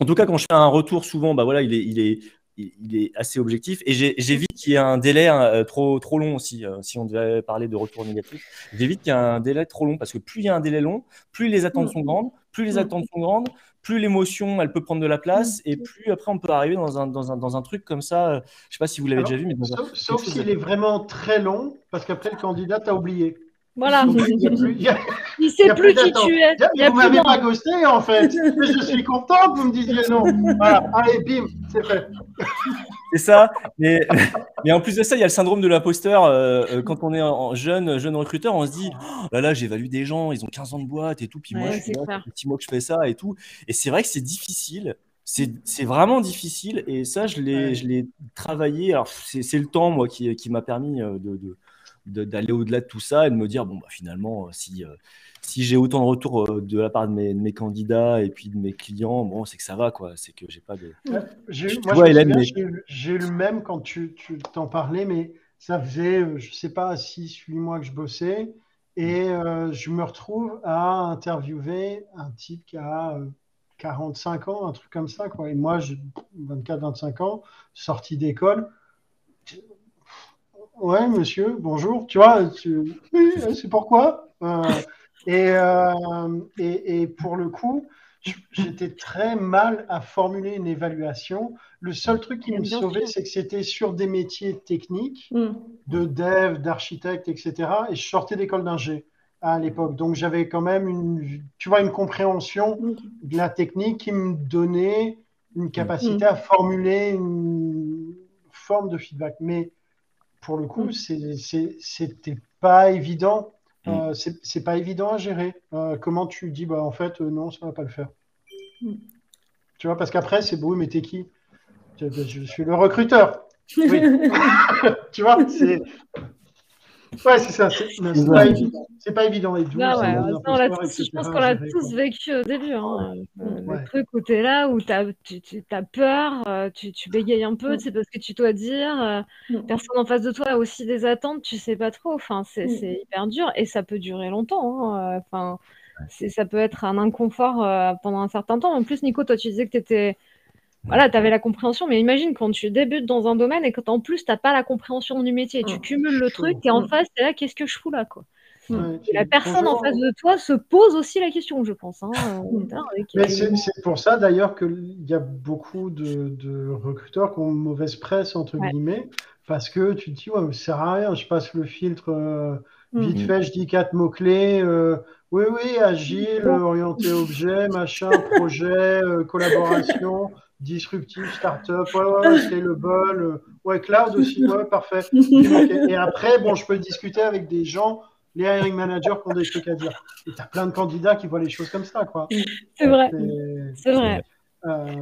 En tout cas, quand je fais un retour, souvent, bah voilà, il est, il est il est assez objectif. Et j'évite qu'il y ait un délai euh, trop, trop long aussi. Euh, si on devait parler de retour négatif, j'évite qu'il y ait un délai trop long parce que plus il y a un délai long, plus les attentes mm. sont grandes, plus les mm. attentes sont grandes, plus l'émotion elle peut prendre de la place mm. et plus après on peut arriver dans un, dans un, dans un truc comme ça. Euh, je sais pas si vous l'avez déjà vu, mais sauf, s'il est vraiment très long parce qu'après le candidat t'a oublié. Voilà. Il ne sait plus qui tu es. vous ne m'avez pas ghosté en fait. je suis content que vous me disiez non. Voilà. Allez, bim, c'est fait. C'est ça. Mais, mais, en plus de ça, il y a le syndrome de l'imposteur. Euh, euh, quand on est en jeune, jeune recruteur, on se dit oh là là, j'évalue des gens, ils ont 15 ans de boîte et tout. Puis moi, je suis là, petit mois que je fais ça et tout. Et c'est vrai que c'est difficile. C'est vraiment difficile. Et ça, je l'ai travaillé. Alors, c'est le temps, moi, qui, qui m'a permis euh, de, de d'aller au-delà de tout ça et de me dire bon bah finalement euh, si euh, si j'ai autant de retours euh, de la part de mes, de mes, candidats et puis de mes clients bon c'est que ça va quoi. C'est que j'ai pas de j'ai eu le même quand tu t'en parlais mais ça faisait je sais pas 6 8 mois que je bossais et je me retrouve à interviewer un type qui a 45 ans un truc comme ça quoi. Et moi j'ai 24 25 ans sorti d'école Ouais, monsieur, bonjour. Tu vois, oui, c'est pourquoi. Euh, euh, et, et, pour le coup, j'étais très mal à formuler une évaluation. Le seul truc qui me sauvait, c'est que c'était sur des métiers techniques, mm. de dev, d'architecte, etc. Et je sortais d'école d'ingé à l'époque. Donc j'avais quand même une, tu vois, une compréhension mm. de la technique qui me donnait une capacité mm. à formuler une forme de feedback. Mais pour le coup, mm. c'était pas évident. Mm. Euh, c'est pas évident à gérer. Euh, comment tu dis, bah en fait, euh, non, ça va pas le faire. Mm. Tu vois, parce qu'après, c'est beau, mais t'es qui? Je, suis le recruteur. Oui. tu vois, c'est Ouais, c'est ça. C'est pas, évident. C'est pas évident. Et bah ouais, je pense qu'on l'a tous vécu au début. Hein. Le truc où tu es là, où as, tu, tu as peur, euh, tu, tu, bégayes un peu, c'est parce que tu dois dire. Euh, personne en face de toi a aussi des attentes, tu sais pas trop. Enfin, c'est hyper dur et ça peut durer longtemps. Hein. Enfin, ça peut être un inconfort euh, pendant un certain temps. En plus, Nico, toi, tu disais que tu étais voilà, tu avais la compréhension, mais imagine quand tu débutes dans un domaine et qu'en plus, tu n'as pas la compréhension du métier, tu cumules le truc et en face, tu là, qu'est-ce que je fous là quoi? La personne en face de toi se pose aussi la question, je pense. Hein, euh, c'est pour ça d'ailleurs qu'il y a beaucoup de, recruteurs qui ont une mauvaise presse, entre guillemets, parce que tu te dis, ouais, ça sert à rien, je passe le filtre euh, vite mm. fait, je dis quatre mots-clés. Euh, oui, oui, agile, orienté objet, machin, projet, collaboration disruptif, startup, ouais, ouais, c'est le bol, euh, ouais, cloud aussi, ouais, parfait. Et après, bon, je peux discuter avec des gens, les hiring managers qui ont des trucs à dire. Et tu as plein de candidats qui voient les choses comme ça, quoi. C'est vrai. C'est vrai. Euh,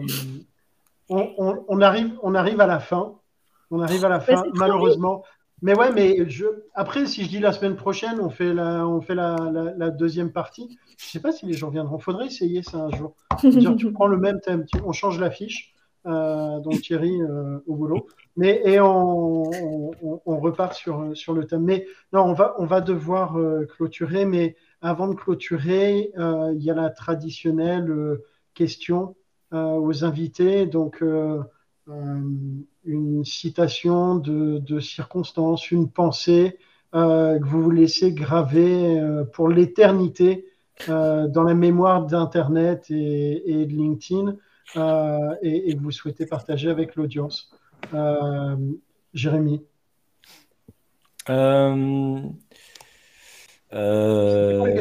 on, on, arrive, on arrive à la fin. On arrive à la fin, malheureusement. Mais ouais, mais je... après, si je dis la semaine prochaine, on fait la, on fait la, la, deuxième partie. Je sais pas si les gens viendront. Faudrait essayer ça un jour. Dire, tu prends le même thème, on change l'affiche. Euh, donc Thierry euh, au boulot. Mais et on, on, repart sur, sur le thème. Mais non, on va, on va devoir euh, clôturer. Mais avant de clôturer, il y a la traditionnelle question aux invités. Donc une citation de, de circonstance, une pensée euh, que vous vous laissez graver euh, pour l'éternité euh, dans la mémoire d'Internet et, de LinkedIn et, que vous souhaitez partager avec l'audience. Jérémy. Euh...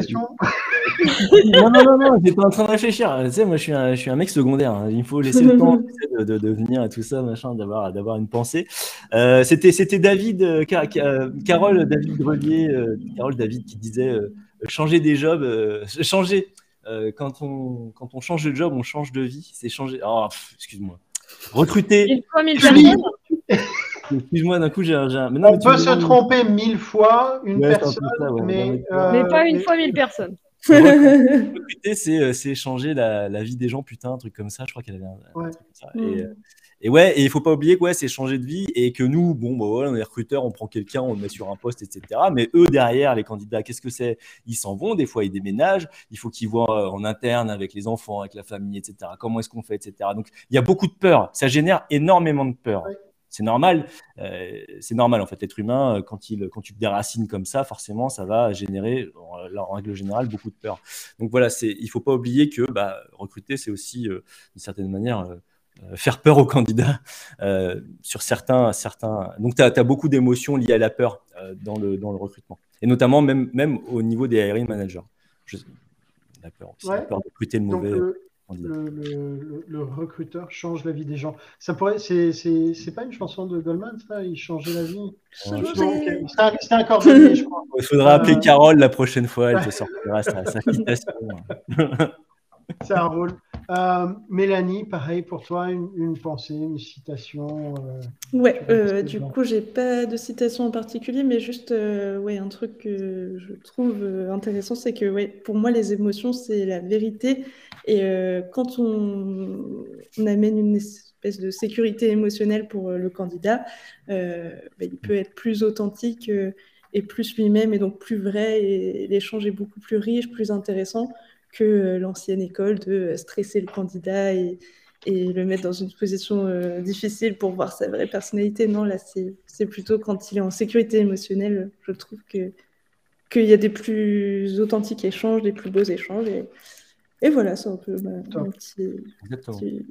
non, non, non, non, j'étais en train de réfléchir. Tu sais, moi, je suis un, je suis un mec secondaire. Hein. Il faut laisser le temps de, de, de, venir et tout ça, machin, d'avoir, d'avoir une pensée. Euh, c'était, c'était David, euh, Carole, David Grelier, euh, Carole David qui disait euh, changer des jobs, euh, changer. quand, on, quand on change de job, on change de vie. C'est changer. Oh, excuse-moi. Recruter. Excuse-moi, d'un coup, j'ai un. on peut se tromper mille fois, une personne, mais, euh, mais, pas une fois mille personnes. c'est changer la, la, vie des gens, putain, un truc comme ça. Je crois qu'elle avait un, truc comme ça. Et, mm. Et ouais, et il faut pas oublier que ouais, c'est changer de vie et que nous, bon, bah voilà, on est recruteurs, on prend quelqu'un, on le met sur un poste, etc. Mais eux, derrière, les candidats, qu'est-ce que c'est? Ils s'en vont, des fois, ils déménagent, il faut qu'ils voient euh, en interne avec les enfants, avec la famille, etc. Comment est-ce qu'on fait, etc. Donc, il y a beaucoup de peur. Ça génère énormément de peur. C'est normal, euh, c'est normal en fait. L'être humain, euh, quand, il, quand tu te déracines comme ça, forcément, ça va générer, en, règle générale, beaucoup de peur. Donc voilà, il ne faut pas oublier que bah, recruter, c'est aussi, d'une certaine manière, euh, faire peur aux candidats euh, sur certains, certains. Donc, tu as, beaucoup d'émotions liées à la peur euh, dans, le, dans le recrutement. Et notamment, même, même au niveau des hiring managers. la peur, la peur de recruter le mauvais. Le, le, recruteur change la vie des gens. Ça pourrait, c'est, c'est, pas une chanson de Goldman, ça Il changeait la vie? C'était un, cordonnier, je crois. Il faudra appeler Carole la prochaine fois, elle te sortira sa, sa citation. c'est un rôle. Euh, Mélanie, pareil pour toi, une, pensée, une citation euh, Ouais, euh, du coup, j'ai pas de citation en particulier, mais juste ouais, un truc que je trouve intéressant, c'est que ouais, pour moi, les émotions, c'est la vérité. Et quand on, amène une espèce de sécurité émotionnelle pour le candidat, bah, il peut être plus authentique et plus lui-même, et donc plus vrai, et l'échange est beaucoup plus riche, plus intéressant que euh, l'ancienne école de stresser le candidat et, le mettre dans une position euh, difficile pour voir sa vraie personnalité. Non, là, c'est plutôt quand il est en sécurité émotionnelle, je trouve que qu'il y a des plus authentiques échanges, des plus beaux échanges. Et voilà, c'est un peu ma, petit,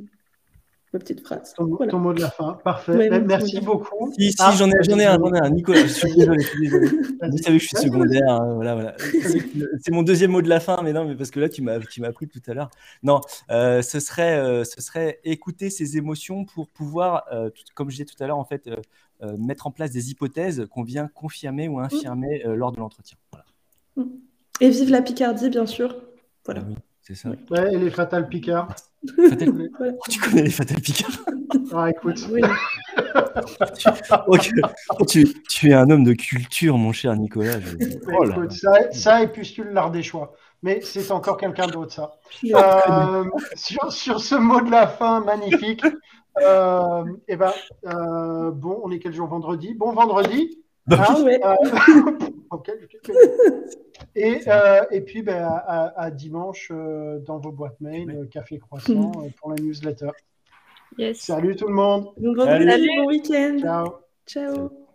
petite phrase. Ton, mot de la fin, parfait. Merci beaucoup. Si, si ah, j'en ai, j'en ai un, j'en ai un. Nicolas, je suis désolé. Vous savez que je suis secondaire. Hein, voilà, voilà. C'est mon deuxième mot de la fin, mais non, mais parce que là, tu m'as, tu m'as pris tout à l'heure. Non, euh, ce serait, euh, ce serait écouter ses émotions pour pouvoir, euh, comme je disais tout à l'heure, en fait, mettre en place des hypothèses qu'on vient confirmer ou infirmer lors de l'entretien. Voilà. Et vive la Picardie, bien sûr. Voilà. Ah c'est ça? Ouais, et les Fatal Picard. Tu connais les Fatal Picard? Ah, écoute. tu... tu, es un homme de culture, mon cher Nicolas. Oh écoute, ça, ça, et pustule l'Ardéchois. Mais c'est encore quelqu'un d'autre, ça. Euh, sur, sur, ce mot de la fin magnifique, euh, eh ben, euh, bon, on est quel jour? Vendredi? Bon vendredi. Bah hein, ouais. et, euh, et puis ben, à, à, dimanche euh, dans vos boîtes mail, euh, Café Croissant pour la newsletter. Yes. Salut tout le monde. Bon, Salut. bon week-end. Ciao. Ciao.